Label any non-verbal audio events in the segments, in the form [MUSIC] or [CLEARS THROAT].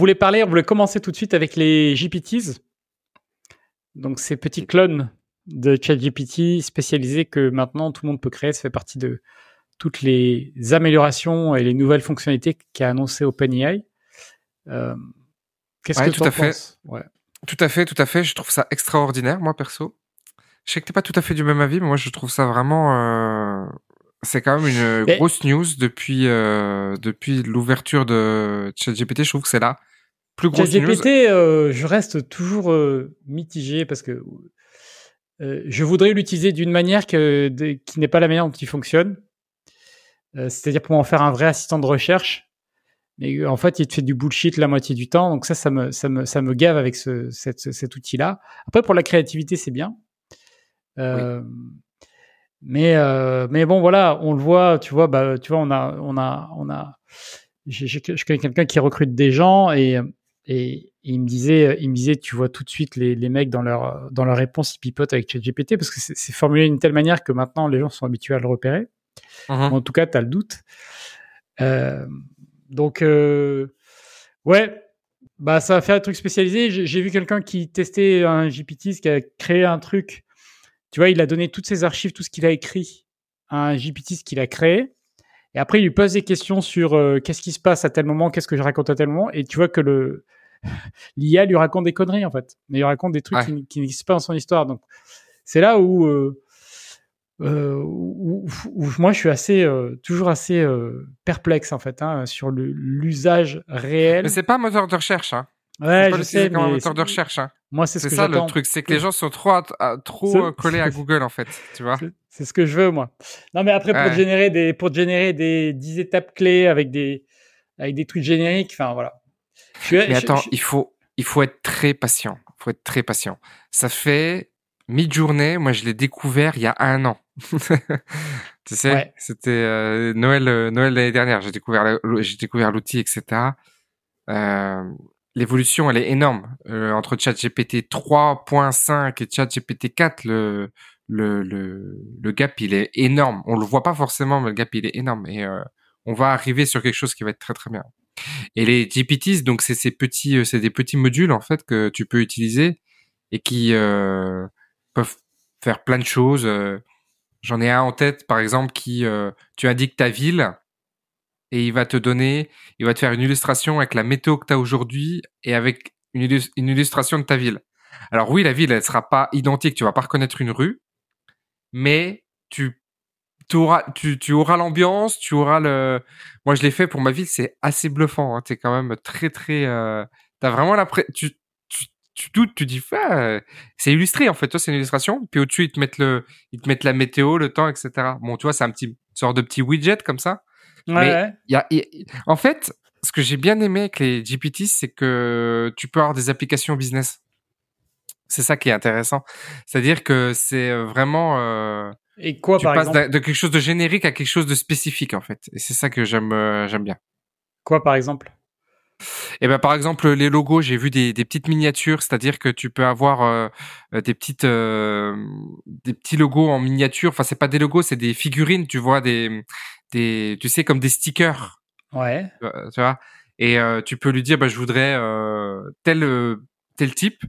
voulait parler, on voulait commencer tout de suite avec les GPTs. Donc ces petits clones de ChatGPT spécialisés que maintenant tout le monde peut créer. Ça fait partie de toutes les améliorations et les nouvelles fonctionnalités qu'a annoncé OpenAI. Euh, Qu'est-ce que tu en penses? Ouais. Tout à fait, tout à fait. Je trouve ça extraordinaire, moi perso. Je sais que t'es pas tout à fait du même avis, mais moi je trouve ça vraiment. Euh... C'est quand même une grosse news depuis euh, depuis l'ouverture de ChatGPT. Je trouve que c'est là plus grosse. ChatGPT, euh, je reste toujours euh, mitigé parce que euh, je voudrais l'utiliser d'une manière que, qui n'est pas la manière dont il fonctionne. C'est-à-dire pour en faire un vrai assistant de recherche. Mais en fait, il te fait du bullshit la moitié du temps. Donc ça, ça me, ça me, ça me gave avec ce, cet, cet outil-là. Après, pour la créativité, c'est bien. Euh, mais, euh, mais bon, voilà, on le voit, tu vois, bah, tu vois, on a, on a, on a, je connais quelqu'un qui recrute des gens et, et, il me disait, il me disait, tu vois tout de suite les, les mecs dans leur, dans leur réponse, ils pipotent avec ChatGPT parce que c'est formulé d'une telle manière que maintenant les gens sont habitués à le repérer. Uh-huh. En tout cas, tu as le doute. Euh, donc, euh, ouais, bah, ça va faire un truc spécialisé. J'ai vu quelqu'un qui testait un GPT, qui a créé un truc. Tu vois, il a donné toutes ses archives, tout ce qu'il a écrit à un GPT qu'il a créé. Et après, il lui pose des questions sur euh, qu'est-ce qui se passe à tel moment, qu'est-ce que je raconte à tel moment. Et tu vois que le [LAUGHS] l'IA lui raconte des conneries, en fait. Mais il raconte des trucs qui, n'existent pas dans son histoire. Donc, c'est là où, euh, euh, où, moi je suis assez euh, toujours assez euh, perplexe en fait hein, sur l'usage réel. Mais c'est pas un moteur de recherche. Hein. Ouais, je sais. comme un moteur de recherche. Hein. Moi, c'est ce ça le truc, c'est que les gens sont trop trop collés à Google en fait, tu vois. C'est ce que je veux moi. Non, mais après pour générer des pour générer des 10 étapes clés avec des avec des trucs génériques, enfin voilà. Mais attends, il faut il faut être très patient. Il faut être très patient. Ça fait mi-journée, moi je l'ai découvert il y a un an. [LAUGHS] tu sais, c'était euh, Noël, euh, Noël l'année dernière. J'ai découvert, j'ai découvert l'outil, etc. Euh, l'évolution, elle est énorme entre ChatGPT 3.5 et ChatGPT 4. Le, le, le, le gap, il est énorme. On le voit pas forcément, mais le gap, il est énorme. Et on va arriver sur quelque chose qui va être très très bien. Et les GPTs, donc c'est ces petits, c'est des petits modules en fait que tu peux utiliser et qui peuvent faire plein de choses. J'en ai un en tête, par exemple, qui euh, tu indiques ta ville et il va te donner, il va te faire une illustration avec la météo que tu as aujourd'hui et avec une, illustration de ta ville. Alors oui, la ville, elle sera pas identique, tu vas pas reconnaître une rue, mais tu auras, tu, tu auras l'ambiance, tu auras le. Moi, je l'ai fait pour ma ville, c'est assez bluffant. Hein, es quand même très très. Euh... T'as vraiment l'impression, tu tu doutes, tu dis, ah, c'est illustré en fait. Toi, c'est une illustration. Puis au-dessus, ils te mettent le, ils te mettent la météo, le temps, etc. Bon, tu vois, c'est un petit sorte de petit widget comme ça. Ouais. y a, en fait, ce que j'ai bien aimé avec les GPT, c'est que tu peux avoir des applications business. C'est ça qui est intéressant. C'est-à-dire que c'est euh, vraiment. Euh, Et quoi, tu par passes exemple de quelque chose de générique à quelque chose de spécifique en fait. Et c'est ça que j'aime, euh, j'aime bien. Quoi, par exemple? Eh ben par exemple les logos, j'ai vu des, des petites miniatures, c'est-à-dire que tu peux avoir euh, euh, des petites euh, des petits logos en miniature. Enfin c'est pas des logos, c'est des figurines, tu vois des des tu sais comme des stickers. Ouais. Tu vois. Et tu peux lui dire bah je voudrais tel tel type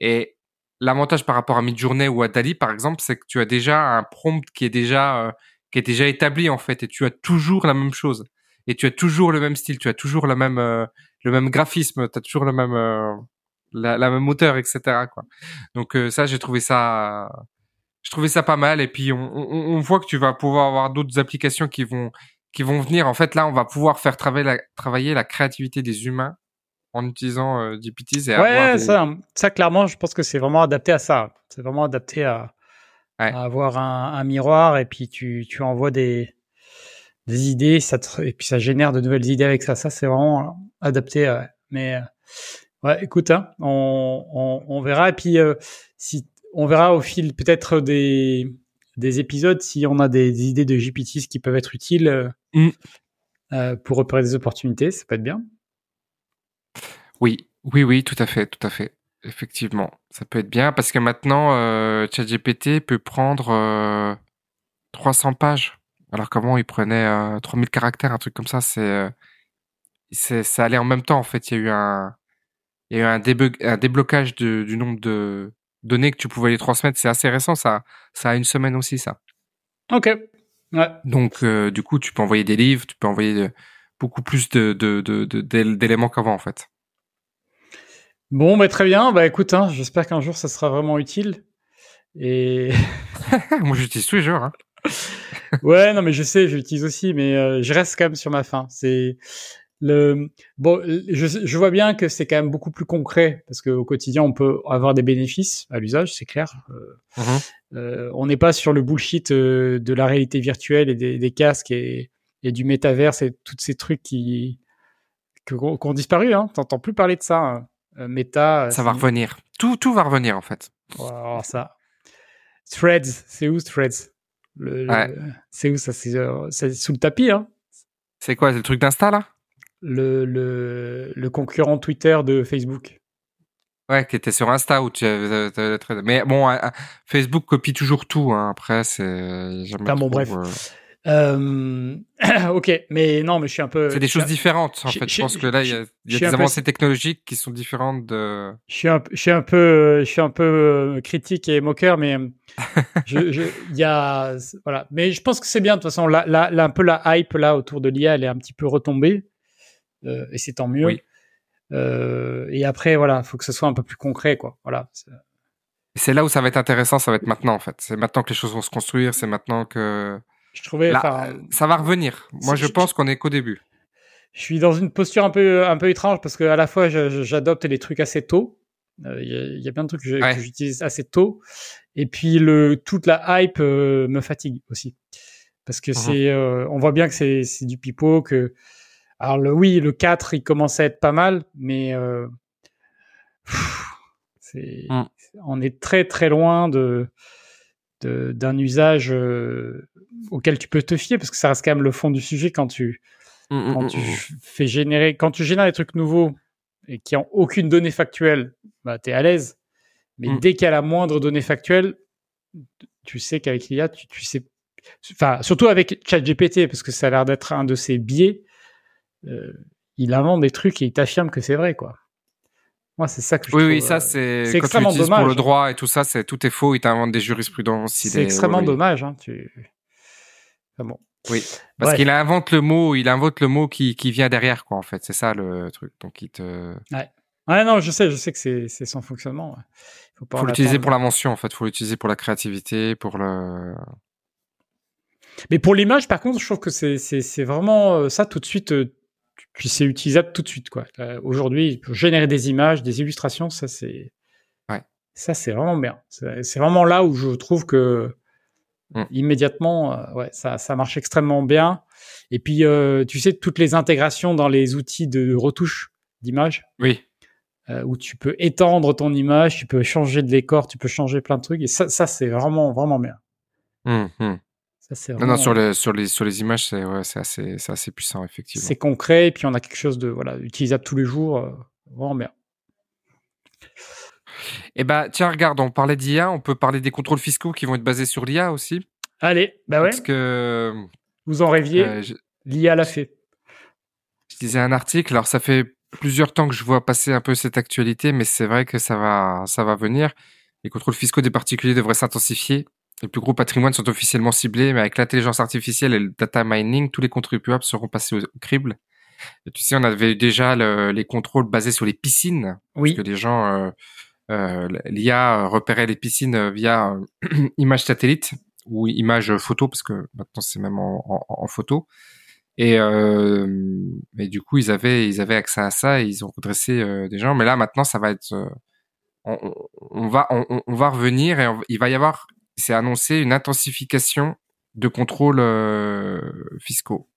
et l'avantage par rapport à Midjourney ou à Dali par exemple, c'est que tu as déjà un prompt qui est déjà qui est déjà établi en fait et tu as toujours la même chose et tu as toujours le même style, tu as toujours la même le même graphisme, tu as toujours le même euh, la, la, même hauteur, etc. Quoi. Donc euh, ça, j'ai trouvé ça, je trouvais ça pas mal. Et puis on, on, on voit que tu vas pouvoir avoir d'autres applications qui vont qui vont venir. En fait, là, on va pouvoir faire travailler la, travailler la créativité des humains en utilisant euh, GPTs. Et ouais, ça, ça clairement, je pense que c'est vraiment adapté à ça. C'est vraiment adapté à, à avoir un, un, miroir et puis tu, tu envoies des des idées, ça et puis ça génère de nouvelles idées avec ça. Ça, c'est vraiment adapté. Mais euh, ouais, écoute, hein, on, on, on, verra. Et puis, euh, si on verra au fil peut-être des, des épisodes si on a des, idées de GPTs qui peuvent être utiles euh, mm. pour repérer des opportunités. Ça peut être bien. Oui, oui, oui, tout à fait, tout à fait. Effectivement, ça peut être bien parce que maintenant, euh, ChatGPT peut prendre 300 pages alors qu'avant, il prenait 3000 caractères, un truc comme ça. C'est ça allait en même temps en fait. Il y a eu un, il y a eu un, un déblocage du nombre de données que tu pouvais les transmettre. C'est assez récent, ça, ça a une semaine aussi, ça. Ok. Ouais. Donc, euh, du coup, tu peux envoyer des livres, tu peux envoyer beaucoup plus de, d'éléments qu'avant, en fait. Bon, bah, très bien. Bah, écoute, hein, j'espère qu'un jour, ça sera vraiment utile. Et [LAUGHS] moi, j'utilise tous les jours. Hein. [LAUGHS] ouais, non, mais je sais, j'utilise aussi, mais euh, je reste quand même sur ma fin. C'est le bon, je, je vois bien que c'est quand même beaucoup plus concret parce qu'au quotidien, on peut avoir des bénéfices à l'usage, c'est clair. Euh, mm-hmm. euh, on n'est pas sur le bullshit de la réalité virtuelle et des, des casques et, et, du métaverse et tous ces trucs qui qui ont disparu. Hein. T'entends plus parler de ça. Hein. Euh, méta. Ça va revenir. Tout, tout va revenir en fait. alors ça. Threads, c'est où Threads? Le, C'est où ça euh, C'est sous le tapis, hein C'est quoi C'est le truc d'Insta là? Le, le, le, concurrent Twitter de Facebook. Ouais, qui était sur Insta où tu Mais bon, Facebook copie toujours tout. Hein. Après, c'est jamais. bon, bref. Euh, euh, [CLEARS THROAT] ok, mais non, mais je suis un peu. C'est des choses différentes en fait. Je, pense que là, il y a, y a des avancées technologiques qui sont différentes de. Je suis un, je suis un peu, je suis un peu euh, critique et moqueur, mais [LAUGHS] il je, y a, voilà. Mais je pense que c'est bien de toute façon. Là, là, un peu la hype là autour de l'IA, elle est un petit peu retombée, euh, et c'est tant mieux. Oui. Euh, et après, voilà, faut que ce soit un peu plus concret, quoi. Voilà. C'est là où ça va être intéressant, ça va être maintenant en fait. C'est maintenant que les choses vont se construire, c'est maintenant que je trouvais. ça va revenir. Moi, je pense qu'on est qu'au début. Je suis dans une posture un peu, un peu étrange parce que à la fois, j'adopte les trucs assez tôt. Euh, il y, a plein de trucs que j'utilise assez tôt. Et puis, le, toute la hype euh, me fatigue aussi. Parce que mmh c'est, euh, on voit bien que c'est, du pipeau, que, alors le, oui, le 4, il commence à être pas mal, mais, mmh. on est très, très loin de, d'un usage euh, auquel tu peux te fier parce que ça reste quand même le fond du sujet quand tu mmh, mmh, quand mmh, tu fais générer quand tu génères des trucs nouveaux et qui ont aucune donnée factuelle bah tu es à l'aise mais dès qu'il y a la moindre donnée factuelle tu sais qu'avec l'IA tu, tu sais enfin surtout avec ChatGPT parce que ça a l'air d'être un de ses biais euh, il invente des trucs et il t'affirme que c'est vrai quoi moi, c'est ça que je oui, trouve. Oui, ça, euh, c'est. extrêmement dommage. Pour le droit et tout ça, c'est tout est faux. Il t'invente des jurisprudences. C'est extrêmement dommage. Hein, tu... bon. Oui, parce qu'il invente le mot, il invente le mot qui, qui vient derrière, quoi, en fait. C'est ça le truc. Donc, il te. Ouais. Ouais, non, je sais, je sais que c'est son fonctionnement. Il faut, faut l'utiliser pour la mention, en fait. Il faut l'utiliser pour la créativité, pour le. Mais pour l'image, par contre, je trouve que c'est vraiment euh, ça tout de suite. Euh, puis c'est utilisable tout de suite quoi. Euh, aujourd'hui, pour générer des images, des illustrations, ça c'est ouais. ça c'est vraiment bien. C'est vraiment là où je trouve que mm. immédiatement, euh, ouais, ça ça marche extrêmement bien. Et puis euh, tu sais toutes les intégrations dans les outils de retouche d'image. Oui. où tu peux étendre ton image, tu peux changer de décor, tu peux changer plein de trucs. Et ça, ça c'est vraiment vraiment bien. Mmh, mmh. Non, non, sur les, sur les, sur les images, c'est ouais, assez, assez puissant, effectivement. C'est concret, et puis on a quelque chose de voilà, utilisable tous les jours. Euh, vraiment bien. Eh ben, tiens, regarde, on parlait d'IA, on peut parler des contrôles fiscaux qui vont être basés sur l'IA aussi. Allez, bah ouais. Parce que. Vous en rêviez, euh, l'IA l'a fait. Je disais un article, alors ça fait plusieurs temps que je vois passer un peu cette actualité, mais c'est vrai que ça va, ça va venir. Les contrôles fiscaux des particuliers devraient s'intensifier les plus gros patrimoines sont officiellement ciblés, mais avec l'intelligence artificielle et le data mining, tous les contribuables seront passés au crible. Et tu sais, on avait déjà les contrôles basés sur les piscines. Oui. Parce que les gens, euh, l'IA repérait les piscines via euh, [CLEARS THROAT] image satellite ou image photo, parce que maintenant c'est même en, photo. Et, euh, du coup, ils avaient, ils avaient accès à ça et ils ont redressé euh, des gens. Mais là, maintenant, ça va être, on, va, on, va revenir et il va y avoir s'est annoncé une intensification de contrôles euh, fiscaux.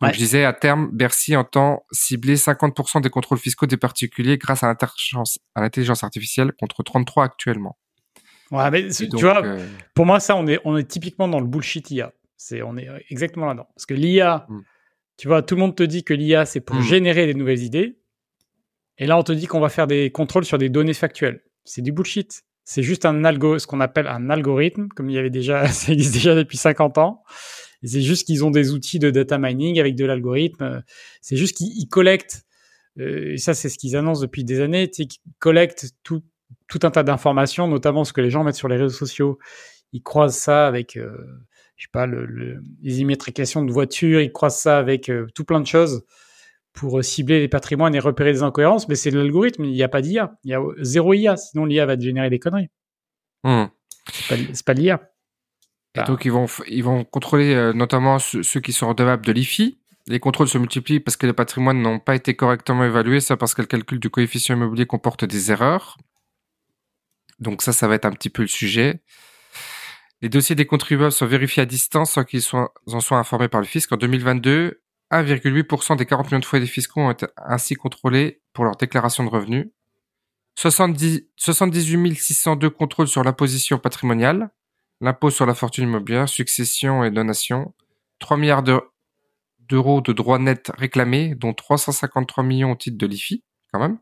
Donc je disais à terme, Bercy entend cibler 50% des contrôles fiscaux des particuliers grâce à l'intelligence artificielle contre 33 actuellement. Ouais, mais tu vois, euh, pour moi ça on est on est typiquement dans le bullshit IA. C'est on est exactement là-dedans parce que l'IA, hmm. tu vois, tout le monde te dit que l'IA c'est pour hmm. générer des nouvelles idées. Et là on te dit qu'on va faire des contrôles sur des données factuelles. C'est du bullshit. C'est juste un algo, ce qu'on appelle un algorithme, comme il y avait déjà, [LAUGHS] ça existe déjà depuis 50 ans. C'est juste qu'ils ont des outils de data mining avec de l'algorithme. C'est juste qu'ils collectent, euh, et ça c'est ce qu'ils annoncent depuis des années, qu'ils collectent tout, tout un tas d'informations, notamment ce que les gens mettent sur les réseaux sociaux. Ils croisent ça avec, euh, je sais pas, le, les immatriculations de voitures, ils croisent ça avec euh, tout plein de choses pour cibler les patrimoines et repérer des incohérences, mais c'est l'algorithme, il n'y a pas d'IA. Il y a zéro IA, sinon l'IA va te générer des conneries. Hmm. C'est pas, l'IA. Et donc ils vont, ils vont contrôler euh, notamment ceux, qui sont redevables de l'IFI. Les contrôles se multiplient parce que les patrimoines n'ont pas été correctement évalués, ça parce que le calcul du coefficient immobilier comporte des erreurs. Donc ça, ça va être un petit peu le sujet. Les dossiers des contribuables sont vérifiés à distance sans qu'ils en soient informés par le fisc. En 2022, 1,8% des 40 millions de foyers fiscaux ont été ainsi contrôlés pour leur déclaration de revenus. 70, 78 602 contrôles sur l'imposition patrimoniale, l'impôt sur la fortune immobilière, succession et donation, 3 milliards d'euros de droits nets réclamés, dont 353 millions au titre de l'IFI, quand même.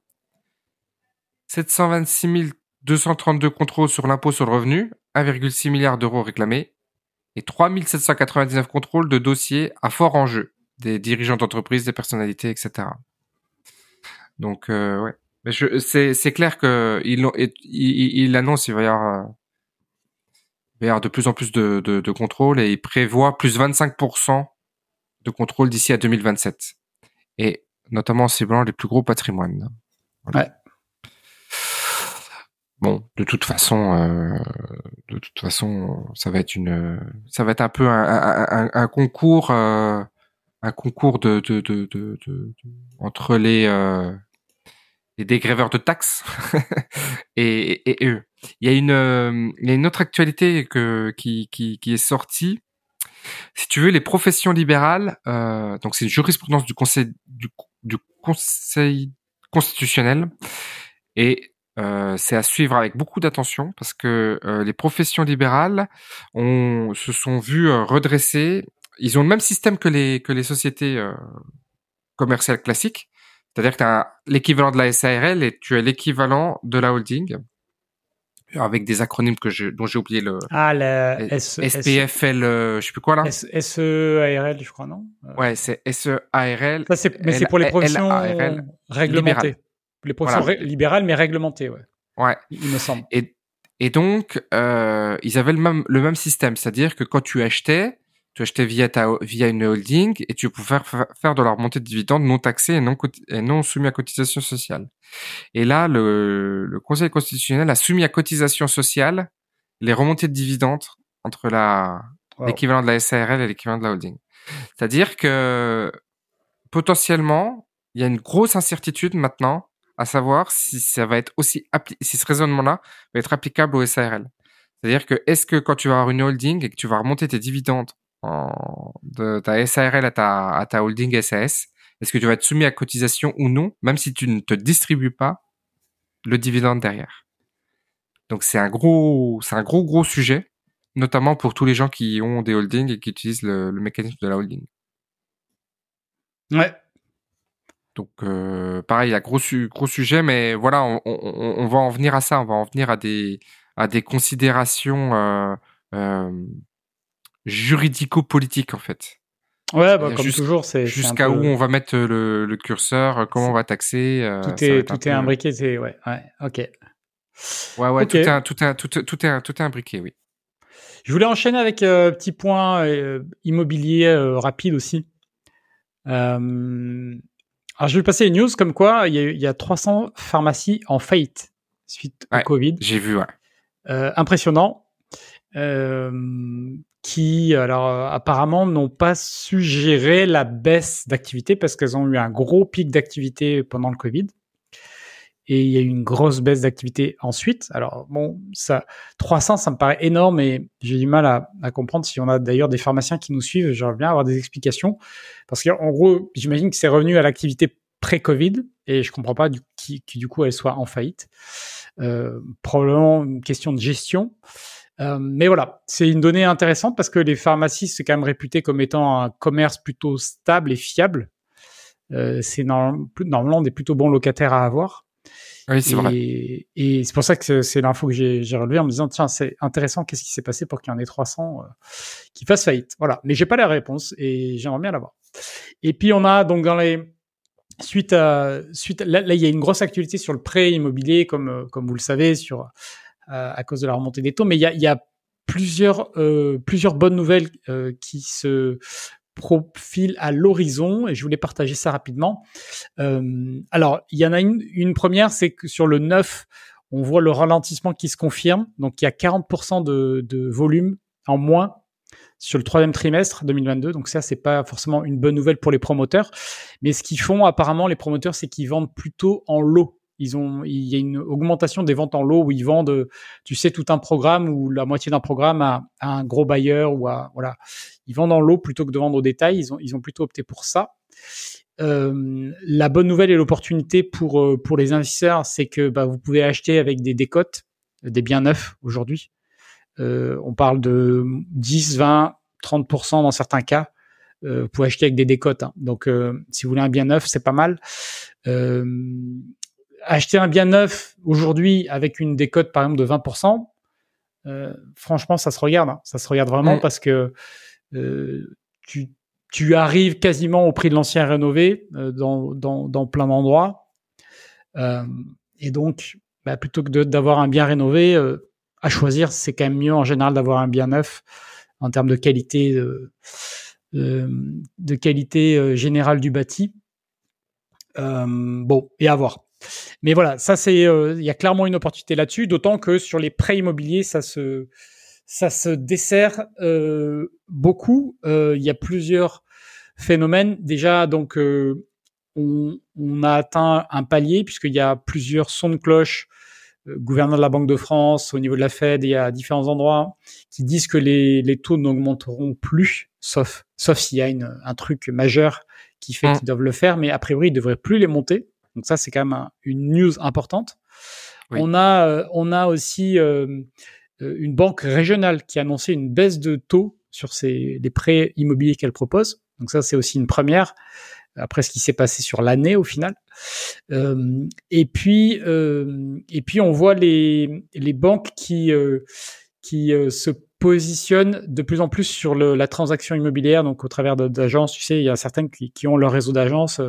726 232 contrôles sur l'impôt sur le revenu, 1,6 milliard d'euros réclamés, et 3 799 contrôles de dossiers à fort enjeu, des dirigeants d'entreprise, des personnalités, etc. Donc, euh, ouais. Mais c'est, clair que il, il, annonce il va y avoir, il va y avoir de plus en plus de, de, de contrôles et il prévoit plus 25% de contrôles d'ici à 2027. Et notamment en ciblant les plus gros patrimoines. Ouais. Bon, de toute façon, euh, de toute façon, ça va être une, ça va être un peu un, un, un concours. Euh, un concours de, de, de, de, de entre les, euh, les dégrèveurs de taxes [LAUGHS] et, et, eux. Il y a une, euh, il y a une autre actualité que, qui, qui, qui est sortie. Si tu veux, les professions libérales, euh, donc c'est une jurisprudence du Conseil, du, du Conseil constitutionnel et euh, c'est à suivre avec beaucoup d'attention parce que euh, les professions libérales ont, se sont vues redresser ils ont le même système que les que les sociétés euh, commerciales classiques. C'est-à-dire que tu as l'équivalent de la SARL et tu as l'équivalent de la holding avec des acronymes que je, dont j'ai oublié le ah le SPFL euh, je sais plus quoi là. SEARL je crois non? Euh. ouais c'est SEARL ça c'est mais c'est pour les professions réglementées. Les professions libérales mais réglementées ouais. Ouais. Il me semble. Et et donc euh, ils avaient le même le même système. C'est-à-dire que quand tu achetais tu achetais via ta, via une holding et tu pouvais faire, faire de la remontée de dividendes non taxés et non, et non soumis à cotisation sociale. Et là, le, le Conseil constitutionnel a soumis à cotisation sociale les remontées de dividendes entre la, l'équivalent de la SARL et l'équivalent de la holding. C'est-à-dire que potentiellement, il y a une grosse incertitude maintenant à savoir si ça va être aussi si ce raisonnement-là va être applicable au SARL. C'est-à-dire que est-ce que quand tu vas avoir une holding et que tu vas remonter tes dividendes de ta SARL à ta, à ta holding SAS, est-ce que tu vas être soumis à cotisation ou non, même si tu ne te distribues pas le dividende derrière? Donc c'est un gros, c'est un gros gros sujet, notamment pour tous les gens qui ont des holdings et qui utilisent le, mécanisme de la holding. Ouais. Donc euh, pareil, il y a gros gros sujet, mais voilà, on, on, on, va en venir à ça, on va en venir à des à des considérations euh, euh, juridico-politique en fait. Ouais, bah, comme toujours, c'est jusqu'à où on va mettre le, le curseur, comment on va taxer. Euh, tout est tout est imbriqué, c'est ouais, ouais, ok. Ouais, ouais, tout est tout est tout, tout est tout est imbriqué, oui. Je voulais enchaîner avec un euh, petit point euh, immobilier euh, rapide aussi. alors, je vais passer une news comme quoi il y, a, il y a 300 pharmacies en faillite suite au Covid. J'ai vu, ouais. impressionnant. Euh, qui, alors euh, apparemment, n'ont pas su gérer la baisse d'activité parce qu'elles ont eu un gros pic d'activité pendant le Covid. Et il y a eu une grosse baisse d'activité ensuite. Alors bon, ça, 300, ça me paraît énorme et j'ai du mal à, à, comprendre si on a d'ailleurs des pharmaciens qui nous suivent. J'aimerais bien avoir des explications parce qu'en gros, j'imagine que c'est revenu à l'activité pré-Covid et je comprends pas du, qui, qui, du coup elle soit en faillite. Euh, probablement une question de gestion. Euh, mais voilà, c'est une donnée intéressante parce que les pharmacies, c'est quand même réputé comme étant un commerce plutôt stable et fiable. Euh, c'est normalement des plutôt bons locataires à avoir. Oui, c'est vrai. Et c'est pour ça que c'est l'info que j'ai relevé en me disant tiens c'est intéressant qu'est-ce qui s'est passé pour qu'il y en ait 300 euh, qui fassent faillite? Voilà, mais j'ai pas la réponse et j'aimerais bien l'avoir. Et puis on a donc dans les suite à suite là, il y a une grosse actualité sur le prêt immobilier comme euh, comme vous le savez sur à cause de la remontée des taux, mais il y a, euh, plusieurs bonnes nouvelles euh, qui se profilent à l'horizon et je voulais partager ça rapidement. Euh, alors, il y en a une, première, c'est que sur le 9, on voit le ralentissement qui se confirme. Donc, il y a 40% de, de volume en moins sur le troisième trimestre 2022. Donc ça, c'est pas forcément une bonne nouvelle pour les promoteurs. Mais ce qu'ils font apparemment, les promoteurs, c'est qu'ils vendent plutôt en lot. Ils ont, il y a une augmentation des ventes en lot où ils vendent, tu sais, tout un programme ou la moitié d'un programme à, un gros bailleur ou à, voilà. Ils vendent en lot plutôt que de vendre au détail. Ils ont, ils ont plutôt opté pour ça. Euh, la bonne nouvelle et l'opportunité pour euh, pour les investisseurs, c'est que bah, vous pouvez acheter avec des décotes, des biens neufs aujourd'hui. Euh, on parle de 10, 20, 30% dans certains cas. Euh, vous pouvez acheter avec des décotes. Hein. Donc, euh, si vous voulez un bien neuf, c'est pas mal. Acheter un bien neuf aujourd'hui avec une décote, par exemple, de 20%, franchement, ça se regarde. Hein. Ça se regarde vraiment parce que tu, tu arrives quasiment au prix de l'ancien rénové dans, dans, dans plein d'endroits. et donc, bah, plutôt que d'avoir un bien rénové, à choisir, c'est quand même mieux en général d'avoir un bien neuf en termes de qualité de, de, qualité euh, générale du bâti. Euh, bon, et à voir. Mais voilà, ça c'est, euh, il y a clairement une opportunité là-dessus, d'autant que sur les prêts immobiliers, ça se, ça se dessert euh, beaucoup. Euh, il y a plusieurs phénomènes. Déjà, donc, on, on, a atteint un palier puisqu'il y a plusieurs sons de cloche euh, gouverneur de la Banque de France, au niveau de la Fed et à différents endroits, qui disent que les, les taux n'augmenteront plus, sauf, sauf s'il y a une, un truc majeur qui fait mmh. qu'ils doivent le faire, mais a priori, ils devraient plus les monter. Donc ça, c'est quand même une news importante. On a, euh, on a aussi euh, une banque régionale qui a annoncé une baisse de taux sur ses, les prêts immobiliers qu'elle propose. Donc ça, c'est aussi une première après ce qui s'est passé sur l'année au final. Euh, et puis euh, et puis on voit les les banques qui euh, qui euh, se positionnent de plus en plus sur le, la transaction immobilière, donc au travers d'agences. Tu sais, il y a certaines qui, qui ont leur réseau d'agences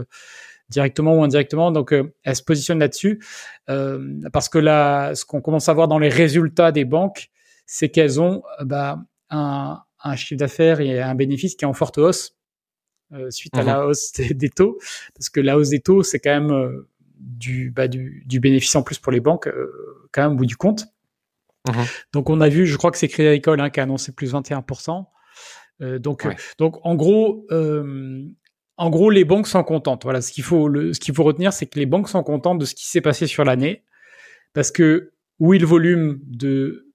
directement ou indirectement. Donc, elles se positionnent là-dessus parce que là, ce qu'on commence à voir dans les résultats des banques, c'est qu'elles ont bah, un, un chiffre d'affaires et un bénéfice qui est en forte hausse euh, suite à mhm. la hausse des, taux, parce que la hausse des taux, c'est quand même euh, du, bah, du, du, bénéfice en plus pour les banques, euh, quand même au bout du compte. Mhm. Donc on a vu, je crois que c'est Crédit Agricole hein, qui a annoncé plus 21%. donc, donc en gros, en gros, les banques sont contentes. Voilà, ce qu'il faut, ce qu'il faut retenir, c'est que les banques sont contentes de ce qui s'est passé sur l'année, parce que oui, le volume de,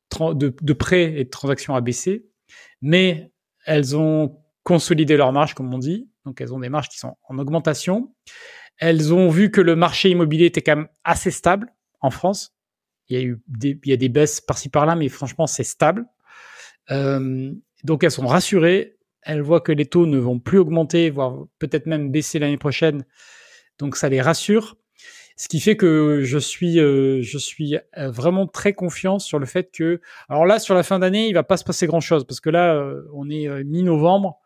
prêts et de transactions a baissé, mais elles ont consolider leurs marges, comme on dit. Donc, elles ont des marges qui sont en augmentation. Elles ont vu que le marché immobilier était quand même assez stable en France. Il y a eu des baisses par-ci par-là, mais franchement, c'est stable. Euh, donc, elles sont rassurées. Elles voient que les taux ne vont plus augmenter, voire peut-être même baisser l'année prochaine. Donc, ça les rassure. Ce qui fait que je suis, euh, je suis euh, vraiment très confiant sur le fait que, alors là, sur la fin d'année, il va pas se passer grand chose parce que là, euh, on est mi-novembre.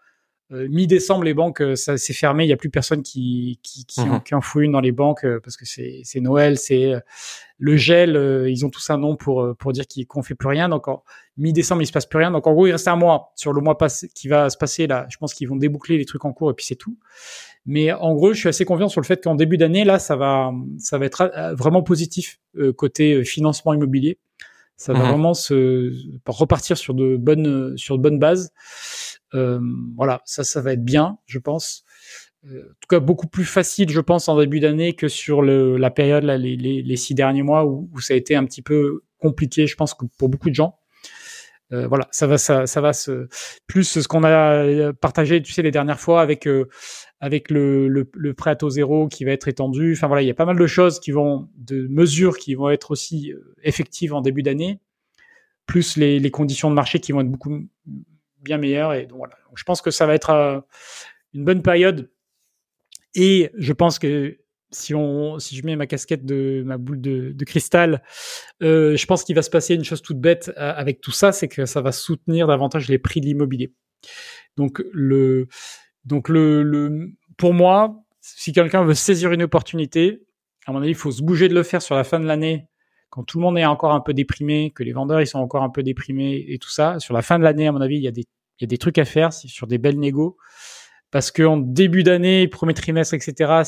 Euh, mi-décembre, les banques, euh, ça s'est fermé. Il n'y a plus personne qui qui, qui, en, mhm. qui en fout une dans les banques euh, parce que c'est c'est Noël, c'est le gel. ils ont tous un nom pour pour dire qu'on fait plus rien. Donc mi-décembre, il se passe plus rien. Donc en gros, il reste un mois sur le mois passé qui va se passer là. Je pense qu'ils vont déboucler les trucs en cours et puis c'est tout. Mais en gros, je suis assez confiant sur le fait qu'en début d'année, là, ça va ça va être vraiment positif côté financement immobilier. Ça va mhm. vraiment se repartir sur de bonnes sur de bonnes bases. Euh, voilà, ça, ça va être bien, je pense. Euh, en tout cas, beaucoup plus facile, je pense, en début d'année que sur le, la période, là, les, les, les, six derniers mois où, où, ça a été un petit peu compliqué, je pense, que pour beaucoup de gens. Euh, voilà, ça va, ça, ça va se plus ce qu'on a partagé, tu sais, les dernières fois avec euh, avec le, le, le, prêt à taux zéro qui va être étendu. Enfin voilà, il y a pas mal de choses qui vont, de mesures qui vont être aussi effectives en début d'année, plus les, les conditions de marché qui vont être beaucoup bien meilleur. Et donc voilà. je pense que ça va être euh, une bonne période. Et je pense que si on, si je mets ma casquette de ma boule de, de cristal, euh, je pense qu'il va se passer une chose toute bête euh, avec tout ça, c'est que ça va soutenir davantage les prix de l'immobilier. Donc le, donc le, le, pour moi, si quelqu'un veut saisir une opportunité, à mon avis, il faut se bouger de le faire sur la fin de l'année, quand tout le monde est encore un peu déprimé, que les vendeurs ils sont encore un peu déprimés et tout ça. Sur la fin de l'année, à mon avis, il y a des, il y a des trucs à faire sur des belles négos, parce qu'en début d'année, premier trimestre, etc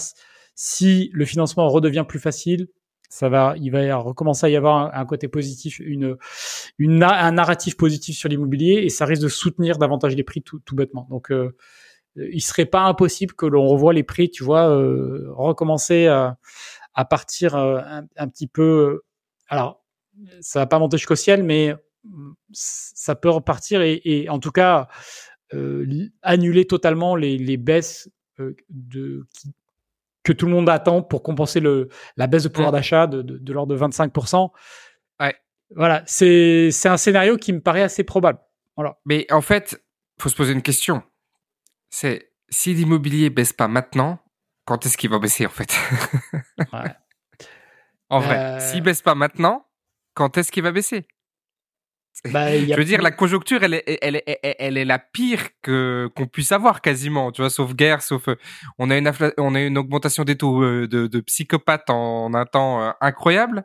si le financement redevient plus facile, ça va, il va recommencer à y avoir un, côté positif, une, une, un narratif positif sur l'immobilier et ça risque de soutenir davantage les prix tout, tout bêtement. Donc, euh, il serait pas impossible que l'on revoie les prix, tu vois, euh, recommencer à, à partir euh, un, petit peu. Alors, ça va pas monter jusqu'au ciel, mais ça peut repartir et, et en tout cas euh, annuler totalement les, les baisses de, qui, que tout le monde attend pour compenser le, la baisse de pouvoir d'achat de, de, de l'ordre de 25%. Ouais. Voilà, c'est un scénario qui me paraît assez probable. Voilà. Mais en fait, faut se poser une question. C'est si l'immobilier baisse pas maintenant, quand est-ce qu'il va baisser en fait? Ouais. [LAUGHS] En vrai, euh... s'il baisse pas maintenant, quand est-ce qu'il va baisser? Bah, je veux dire, la conjoncture, elle est, elle est, elle est la pire que qu'on puisse avoir quasiment, tu vois, sauf guerre, sauf euh, on a une on a une augmentation des taux euh, de, de psychopathes en, un temps euh, incroyable.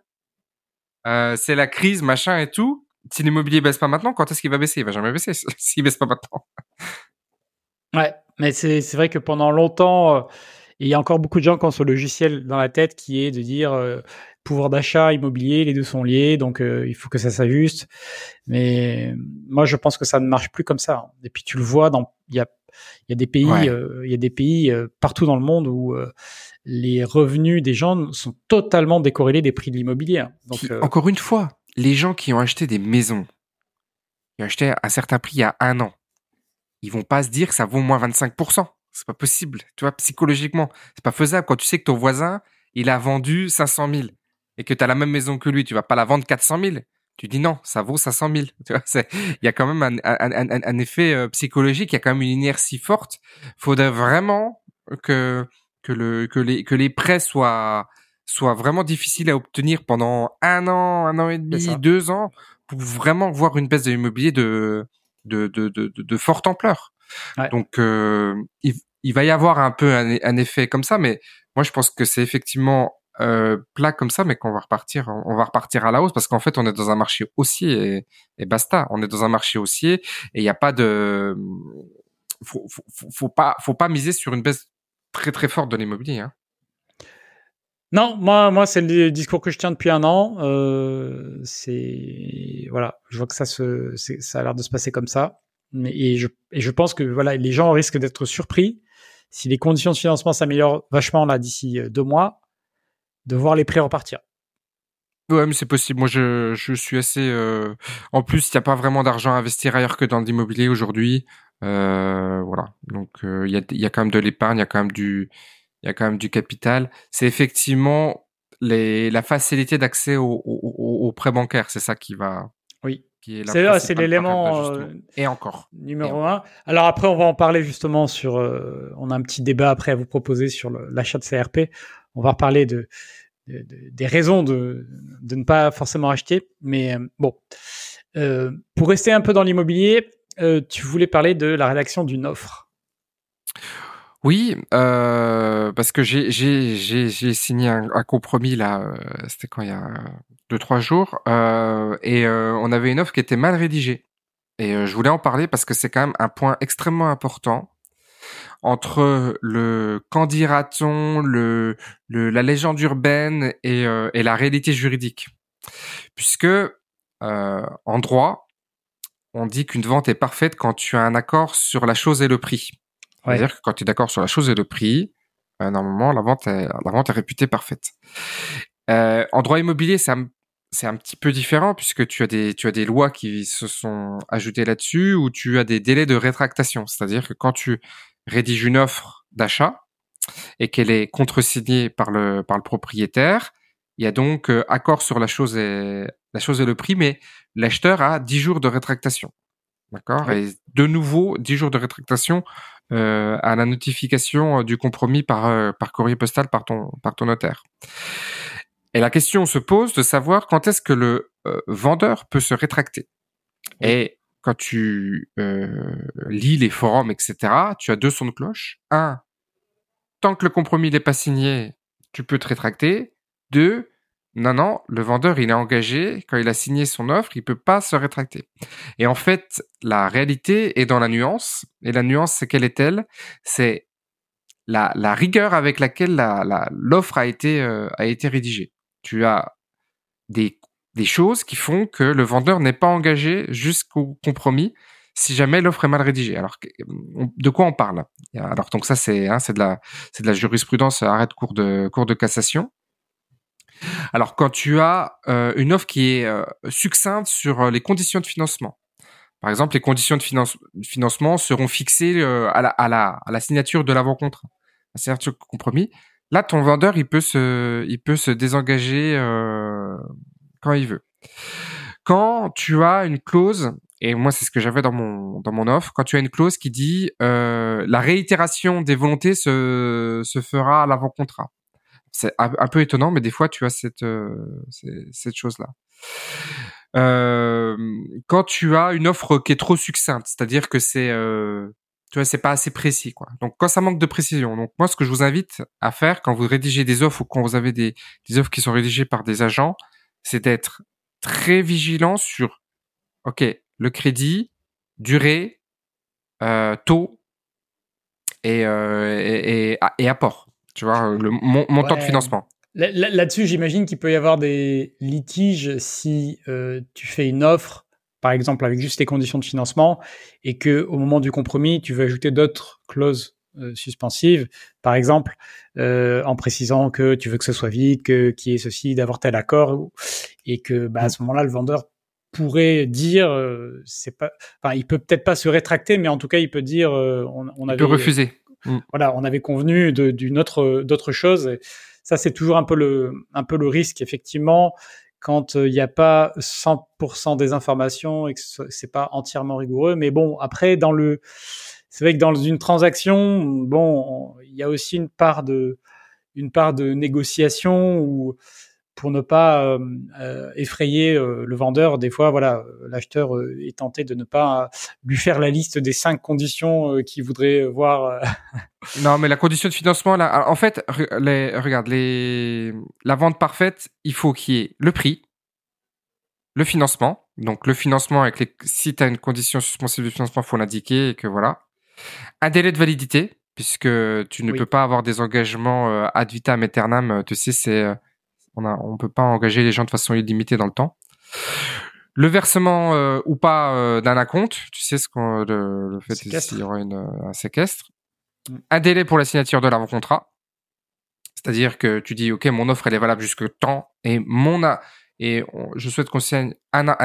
Euh, c'est la crise, machin et tout. Si l'immobilier baisse pas maintenant, quand est-ce qu'il va baisser? Il va jamais baisser [LAUGHS] s'il baisse pas maintenant. Ouais, mais c'est c'est vrai que pendant longtemps, il y a encore beaucoup de gens qui ont ce logiciel dans la tête qui est de dire pouvoir d'achat, immobilier, les deux sont liés, donc euh, il faut que ça s'ajuste. Mais moi, je pense que ça ne marche plus comme ça. Et puis tu le vois, il y a il y a des pays, euh, il y a des pays euh, partout dans le monde où les revenus des gens sont totalement décorrélés des prix de l'immobilier. Hein. Donc encore une fois, les gens qui ont acheté des maisons, qui ont acheté à un certain prix il y a un an, ils vont pas se dire que ça vaut moins 25%. C'est pas possible, tu vois, psychologiquement, c'est pas faisable. Quand tu sais que ton voisin, il a vendu 500 000 et que tu as la même maison que lui, tu vas pas la vendre 400 000. Tu dis non, ça vaut 500 000. [LAUGHS] Tu vois, c'est, il y a quand même un, un, un, un effet euh, psychologique, il y a quand même une inertie forte. Faudrait vraiment que que le que les que les prêts soient soient vraiment difficiles à obtenir pendant un an, un an et demi, deux ans pour vraiment voir une baisse de l'immobilier de de, de, de, de, forte ampleur. Donc euh, il, il va y avoir un peu un, un effet comme ça, mais moi je pense que c'est effectivement euh, plat comme ça, mais qu'on va repartir, on va repartir à la hausse parce qu'en fait, on est dans un marché haussier et, basta. On est dans un marché haussier et il n'y a pas de, faut, faut, faut, pas, faut pas miser sur une baisse très très forte de l'immobilier. Hein. Non, moi, moi, c'est le discours que je tiens depuis un an. Euh, c'est voilà, je vois que ça ça a l'air de se passer comme ça. Mais et je, et je pense que voilà, les gens risquent d'être surpris si les conditions de financement s'améliorent vachement là d'ici euh, deux mois de voir les prix repartir. Ouais, mais c'est possible. Moi, je, je suis assez. Euh... En plus, il n'y a pas vraiment d'argent à investir ailleurs que dans l'immobilier aujourd'hui. Euh, voilà. Donc, euh, il y, a, y a quand même de l'épargne, il y a quand même du, il y a quand même du capital. C'est effectivement les, la facilité d'accès aux au, au, prêts bancaires. C'est ça qui va. Oui. C'est l'élément euh, et encore numéro un. Alors après, on va en parler justement sur. on a un petit débat après à vous proposer sur l'achat de CRP. On va reparler de, des raisons de, de, ne pas forcément acheter. Mais euh, bon, euh, pour rester un peu dans l'immobilier, euh, tu voulais parler de la rédaction d'une offre. Oui, parce que j'ai signé un, compromis là, c'était quand il y a deux trois jours, et on avait une offre qui était mal rédigée. Et je voulais en parler parce que c'est quand même un point extrêmement important entre le candidaton, le, le, la légende urbaine et, euh, et la réalité juridique. Puisque euh, en droit, on dit qu'une vente est parfaite quand tu as un accord sur la chose et le prix. C'est-à-dire que quand tu es d'accord sur la chose et le prix, euh, normalement la vente est, la vente est réputée parfaite. En droit immobilier, ça c'est un petit peu différent puisque tu as des tu as des lois qui se sont ajoutées là-dessus où tu as des délais de rétractation, c'est-à-dire que quand tu rédige une offre d'achat et qu'elle est contresignée par le par le propriétaire, il y a donc euh, accord sur la chose et la chose et le prix, mais l'acheteur a 10 jours de rétractation. D'accord? Et de nouveau, 10 jours de rétractation euh, à la notification du compromis par, euh, par courrier postal par ton, par ton notaire. Et la question se pose de savoir quand est-ce que le vendeur peut se rétracter. Et quand tu euh, lis les forums, etc., tu as deux sons de cloche. Un, tant que le compromis n'est pas signé, tu peux te rétracter. Deux, non, non, le vendeur, il est engagé. Quand il a signé son offre, il peut pas se rétracter. Et en fait, la réalité est dans la nuance. Et la nuance, c'est quelle est-elle C'est la, rigueur avec laquelle l'offre euh, a été rédigée. Tu as des, des choses qui font que le vendeur n'est pas engagé jusqu'au compromis si jamais l'offre est mal rédigée. Alors, de quoi on parle? Alors, donc ça, c'est hein, de la de jurisprudence arrête cours de cours de cassation. Alors, quand tu as euh, une offre qui est euh, succincte sur euh, les conditions de financement, par exemple, les conditions de financement seront fixées à la, à, à, signature de l'avant-contrat, la signature compromis. Là, ton vendeur, il peut se désengager quand il veut. Quand tu as une clause, et moi c'est ce que j'avais dans mon dans mon offre, quand tu as une clause qui dit la réitération des volontés se, se fera à l'avant-contrat c'est un, peu étonnant, mais des fois, tu as cette, euh, cette chose-là. Euh, quand tu as une offre qui est trop succincte, c'est-à-dire que c'est, euh, tu vois, c'est pas assez précis, quoi. Donc, quand ça manque de précision, donc moi, ce que je vous invite à faire quand vous rédigez des offres ou quand vous avez des, des offres qui sont rédigées par des agents, c'est d'être très vigilant sur, ok, le crédit, durée, taux et, et, et apport tu vois, le montant de financement. Là-dessus, j'imagine qu'il peut y avoir des litiges si euh, tu fais une offre, par exemple avec juste les conditions de financement, et que au moment du compromis, tu veux ajouter d'autres clauses euh, suspensives, par exemple, euh, en précisant que tu veux que ce soit vite, que qu'il y ait ceci, d'avoir tel accord, et que bah, à ce moment-là, le vendeur pourrait dire, c'est pas, enfin, il peut peut-être pas se rétracter, mais en tout cas, il peut dire, on, on avait peut refuser Mm. Voilà, on avait convenu d'une autre d'autre chose. ça, c'est toujours un peu le un peu le risque, effectivement, quand euh, il n'y a pas 100% des informations et que c'est pas entièrement rigoureux. Mais bon, après, dans le, c'est vrai que dans une transaction, bon, il y a aussi une part de une part de négociation où pour ne pas euh, euh, effrayer euh, le vendeur. Des fois, voilà, l'acheteur est tenté de ne pas lui faire la liste des cinq conditions qu'il voudrait voir. [LAUGHS] non, mais la condition de financement, là, en fait, les, regarde, les, la vente parfaite, il faut qu'il y ait le prix, le financement. Donc, le financement avec les, si tu as une condition suspensive de financement, faut l'indiquer et que voilà. Un délai de validité, puisque tu ne peux pas avoir des engagements ad vitam aeternam. Tu sais, c'est on ne peut pas engager les gens de façon illimitée dans le temps. Le versement euh, ou pas euh, d'un acompte, tu sais ce qu'on le, fait s'il y aura un séquestre. Mm. Un délai pour la signature de l'avant-contrat. C'est-à-dire que tu dis, OK, mon offre, elle est valable jusque temps et mon et je souhaite qu'on signe un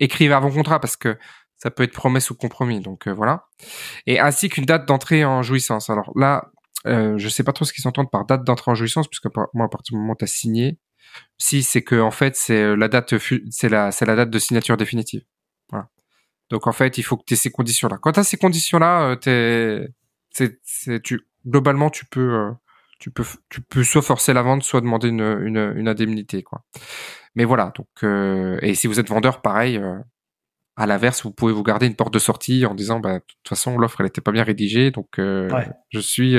écrive avant-contrat parce que ça peut être promesse ou compromis. Donc euh, voilà. Et ainsi qu'une date d'entrée en jouissance. Alors là, euh, je sais pas trop ce qu'ils entendent par date d'entrée en jouissance, puisque moi, à partir du moment où tu as signé, si c'est que en fait c'est euh, la date c'est la c'est la date de signature définitive. Voilà. Donc en fait, il faut que tu aies ces conditions là. Quand tu as ces conditions là, euh, tu globalement tu peux euh, tu peux tu peux soit forcer la vente, soit demander une une, une indemnité quoi. Mais voilà, donc et si vous êtes vendeur pareil à l'inverse, vous pouvez vous garder une porte de sortie en disant bah de toute façon l'offre elle était pas bien rédigée donc je suis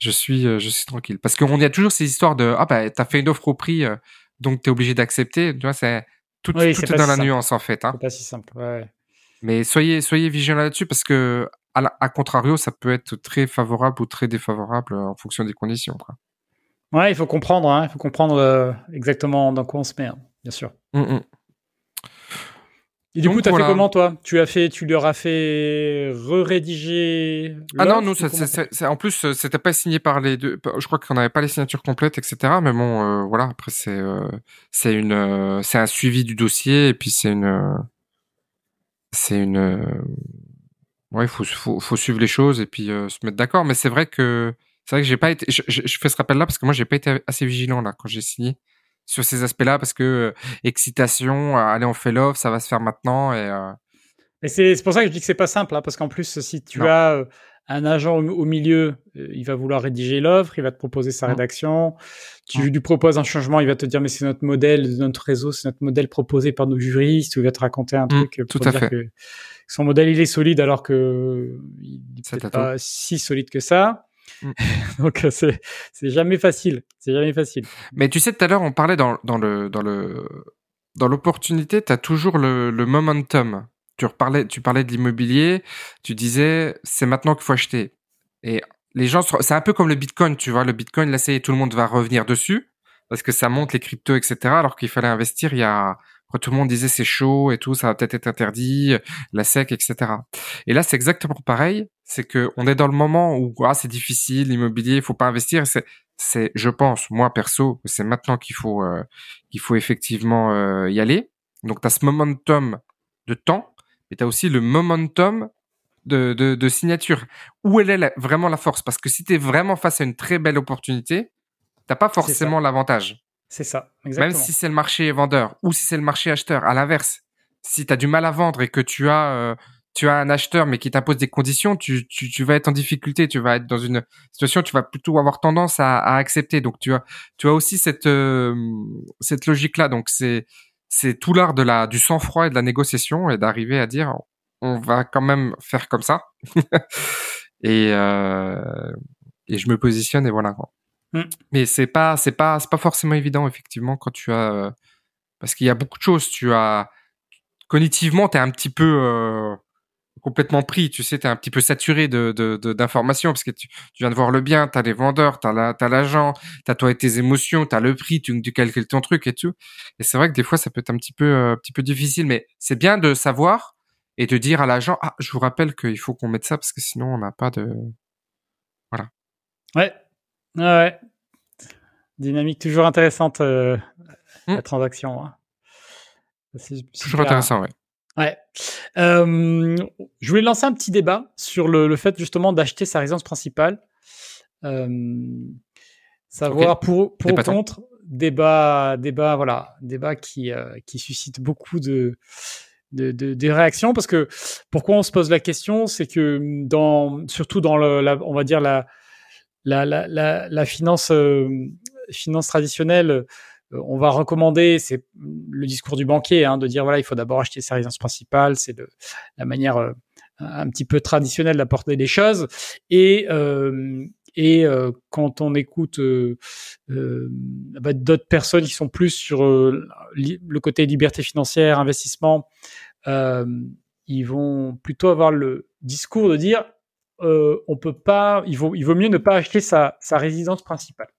je suis, euh, je suis tranquille. Parce qu'on y a toujours ces histoires de ah bah t'as fait une offre au prix, euh, donc t'es obligé d'accepter. Tu vois, c'est tout, tout est, dans la nuance en fait. Hein. C'est pas si simple. Ouais. Mais soyez, soyez vigilants là-dessus parce que à, contrario, ça peut être très favorable ou très défavorable en fonction des conditions. Quoi. Ouais, il faut comprendre. Hein, il faut comprendre euh, exactement dans quoi on se met, hein, bien sûr. Mmh, mmh. Et du coup, tu as fait comment toi? Tu as fait, tu leur as fait re-rédiger Ah non, nous, en plus, euh, c'était pas signé par les deux. Je crois qu'on n'avait pas les signatures complètes, etc. Mais bon, euh, voilà. Après, c'est euh, c'est une, c'est un suivi du dossier et puis c'est une, c'est une. Ouais, faut, faut faut suivre les choses et puis se mettre d'accord. Mais c'est vrai que c'est vrai que j'ai pas été. Je, je, je fais ce rappel là parce que moi, j'ai pas été assez vigilant là quand j'ai signé sur ces aspects-là parce que euh, excitation, euh, allez on fait l'offre, ça va se faire maintenant et euh, Et c'est pour ça que je dis que c'est pas simple, hein, parce qu'en plus, si tu as euh, un agent au, milieu, euh, il va vouloir rédiger l'offre, il va te proposer sa mmh. rédaction. Tu mmh. lui proposes un changement, il va te dire mais c'est notre modèle, notre réseau, c'est notre modèle proposé par nos juristes, ou il va te raconter un mmh, truc pour dire que son modèle il est solide alors que il n'est pas si solide que ça. [LAUGHS] Donc c'est c'est jamais facile, c'est jamais facile. Mais tu sais tout à l'heure on parlait dans dans le dans le dans l'opportunité, tu as toujours le, le momentum tu parlais, tu parlais de l'immobilier, tu disais c'est maintenant qu'il faut acheter. Et les gens, c'est un peu comme le Bitcoin, tu vois, le Bitcoin, là, c'est tout le monde va revenir dessus parce que ça monte les cryptos, etc. Alors qu'il fallait investir il y a, tout le monde disait c'est chaud et tout, ça va peut-être être interdit, la SEC, etc. Et là, c'est exactement pareil. C'est que on est dans le moment où ah, c'est difficile, l'immobilier, il faut pas investir. C'est, c'est, je pense, moi perso, c'est maintenant qu'il faut, euh, qu'il faut effectivement euh, y aller. Donc, tu as ce momentum de temps mais tu as aussi le momentum de, de, de, signature. Où elle est vraiment la force? Parce que si tu es vraiment face à une très belle opportunité, t'as pas forcément l'avantage. C'est ça, exactement. Même si c'est le marché vendeur ou si c'est le marché acheteur. À l'inverse, si tu as du mal à vendre et que tu as euh, tu as un acheteur mais qui t'impose des conditions, tu, tu, tu, vas être en difficulté, tu vas être dans une situation, tu vas plutôt avoir tendance à, à accepter. Donc tu as tu as aussi cette euh, cette logique là. Donc c'est c'est tout l'art de la du sang-froid et de la négociation et d'arriver à dire on va quand même faire comme ça [LAUGHS] et euh, et je me positionne et voilà. Mm. Mais c'est pas c'est pas c'est pas forcément évident effectivement quand tu as parce qu'il y a beaucoup de choses. Tu as cognitivement t'es un petit peu euh, complètement pris. Tu sais, tu es un petit peu saturé de, d'informations parce que tu, viens de voir le bien, tu as les vendeurs, tu as l'agent, tu as toi et tes émotions, tu as le prix, tu, tu, calcules ton truc et tout. Et c'est vrai que des fois, ça peut être un petit peu, euh, un petit peu difficile, mais c'est bien de savoir et de dire à l'agent, ah, je vous rappelle qu'il faut qu'on mette ça parce que sinon, on n'a pas de... Voilà. Ouais. Ouais. Dynamique toujours intéressante, euh, la mmh. transaction. Hein. Toujours intéressant, ouais. Ouais. Euh, je voulais lancer un petit débat sur le, le fait justement d'acheter sa résidence principale. Euh, savoir pour pour ou contre débat débat voilà débat qui euh, qui suscite beaucoup de de, de, réactions parce que pourquoi on se pose la question c'est que dans surtout dans le la, on va dire la la la la, la finance euh, finance traditionnelle on va recommander, c'est le discours du banquier, hein, de dire voilà, il faut d'abord acheter sa résidence principale, c'est la manière euh, un petit peu traditionnelle d'apporter les choses. Et euh, quand on écoute bah, d'autres personnes qui sont plus sur le côté liberté financière, investissement, ils vont plutôt avoir le discours de dire on peut pas, il vaut, mieux ne pas acheter sa résidence principale.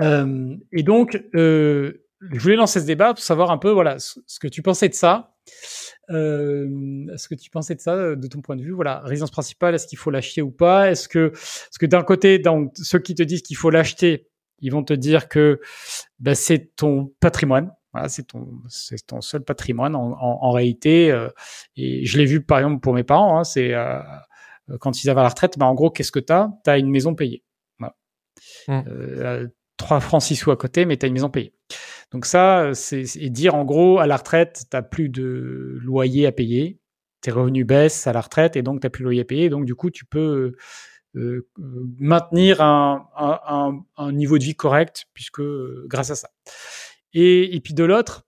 Euh, et donc, euh, je voulais lancer ce débat pour savoir un peu, voilà, ce, que tu pensais de ça. Euh, ce que tu pensais de ça, euh, de ton point de vue, voilà, résidence principale, est-ce qu'il faut l'acheter ou pas? Est-ce que, parce que d'un côté, donc ceux qui te disent qu'il faut l'acheter, ils vont te dire que ben, c'est ton patrimoine, voilà, c'est ton, c'est ton seul patrimoine en, en, en réalité. Euh, et je l'ai vu par exemple pour mes parents, hein, c'est euh, quand ils avaient la retraite, ben, en gros, qu'est-ce que tu as Tu as une maison payée. Voilà. Mmh. 3 francs 6 sous à côté, mais tu as une maison payée. Donc ça, c'est dire en gros, à la retraite, tu plus de loyer à payer, tes revenus baissent à la retraite et donc tu plus de loyer à payer. Donc du coup, tu peux euh, maintenir un, niveau de vie correct puisque grâce à ça. Et, et puis de l'autre,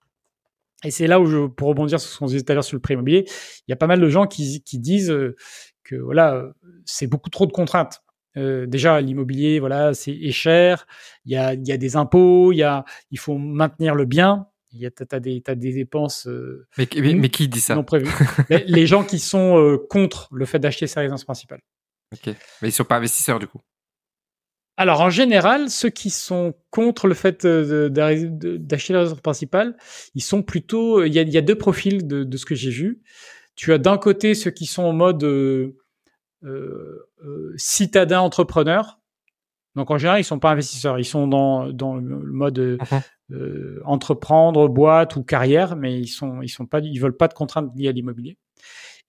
et c'est là où je, pour rebondir sur ce qu'on disait tout à l'heure sur le prêt immobilier, il y a pas mal de gens qui, qui disent que voilà, c'est beaucoup trop de contraintes. Euh, déjà, l'immobilier, voilà, c'est est cher. Il y a, y a des impôts. Il y a, il faut maintenir le bien. Il y a, t'as des, t'as des dépenses. Euh, mais, mais, qui dit ça? Non les, gens qui sont euh, contre le fait d'acheter sa résidence principale. Ok. Mais ils sont pas investisseurs du coup? Alors en général, ceux qui sont contre le fait d'acheter la résidence principale, ils sont plutôt. Il y a, y a deux profils de, de ce que j'ai vu. Tu as d'un côté ceux qui sont en mode citadins entrepreneurs. Donc en général, ils sont pas investisseurs, ils sont dans, dans le mode euh, uh-huh. euh, entreprendre, boîte ou carrière, mais ils sont ils sont pas ils veulent pas de contraintes liées à l'immobilier.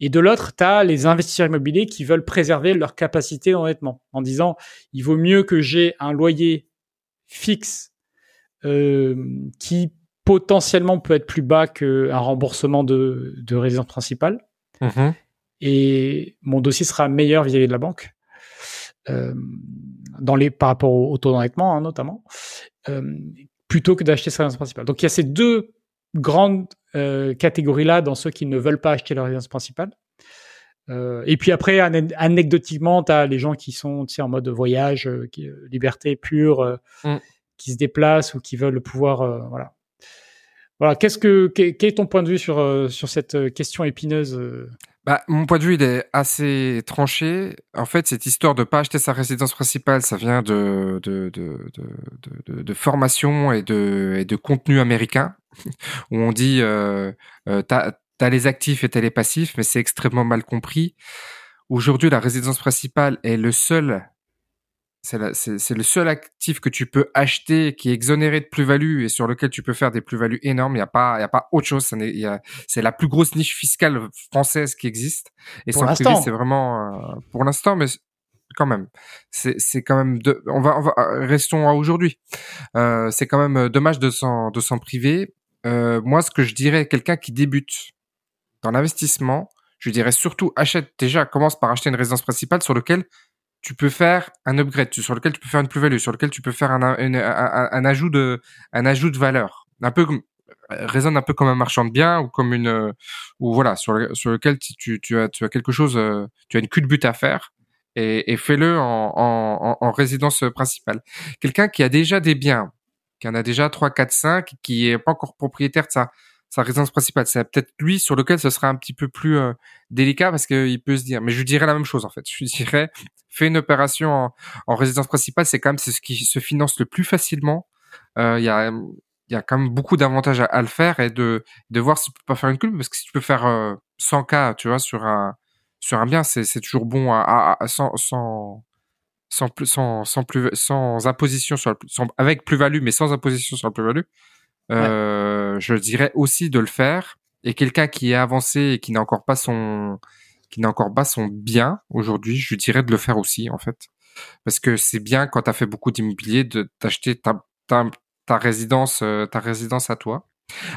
Et de l'autre, tu as les investisseurs immobiliers qui veulent préserver leur capacité d'endettement en disant il vaut mieux que j'ai un loyer fixe euh, qui potentiellement peut être plus bas qu'un remboursement de, de résidence principale. Mm-hmm. Et mon dossier sera meilleur vis-à-vis de la banque. Euh, dans les, par rapport au, taux d'endettement hein, notamment, euh, plutôt que d'acheter sa résidence principale. Donc il y a ces deux grandes euh, catégories-là dans ceux qui ne veulent pas acheter leur résidence principale. Et puis après, anecdotiquement, tu as les gens qui sont en mode voyage, qui, liberté pure, mm. qui se déplacent ou qui veulent pouvoir. voilà. Voilà. Qu'est-ce que, quel est ton point de vue sur, sur cette question épineuse bah, mon point de vue, il est assez tranché. En fait, cette histoire de pas acheter sa résidence principale, ça vient de, de, de, de, de formation et de, et de contenu américain, [LAUGHS] où on dit euh, euh, t'as les actifs et t'as les passifs, mais c'est extrêmement mal compris. Aujourd'hui, la résidence principale est le seul, c'est le seul actif que tu peux acheter qui est exonéré de plus-value et sur lequel tu peux faire des plus-values énormes. Il n'y a pas, il y a pas autre chose. C'est la plus grosse niche fiscale française qui existe. Et sans privé, c'est vraiment, euh, pour l'instant, mais quand même, c'est quand même de, on va, on va restons à aujourd'hui. Euh, c'est quand même dommage de s'en de s'en priver. Euh, moi, ce que je dirais, quelqu'un qui débute, dans l'investissement, je dirais surtout achète déjà, commence par acheter une résidence principale sur lequel tu peux faire un upgrade, sur lequel tu peux faire une plus-value, sur lequel tu peux faire un, un, ajout de un ajout de valeur, un peu comme raisonne un peu comme un marchand de biens ou comme une ou voilà sur, sur lequel tu, tu, as tu as quelque chose, euh, tu as une culbute à faire et, et fais-le en, en, en, résidence principale. Quelqu'un qui a déjà des biens, qui en a déjà 3, 4, 5, qui est pas encore propriétaire de ça sa résidence principale. C'est peut-être lui sur lequel ce sera un petit peu plus euh, délicat parce qu'il peut se dire. Mais je dirais la même chose en fait. Je dirais, fais une opération en, résidence principale, c'est quand même ce qui se finance le plus facilement. Euh, il y a il y a quand même beaucoup d'avantages à, le faire et de de voir si tu peux pas faire une culpe parce que si tu peux faire 100 euh, k, tu vois, sur un sur un bien, c'est c'est toujours bon à, sans sans sans plus sans sans imposition sans, avec plus-value mais sans imposition sur la plus-value euh, je dirais aussi de le faire. Et quelqu'un qui est avancé et qui n'a encore pas son qui n'a encore pas son bien aujourd'hui, je dirais de le faire aussi en fait, parce que c'est bien quand tu as fait beaucoup d'immobilier de t'acheter ta, ta, ta résidence euh, ta résidence à toi.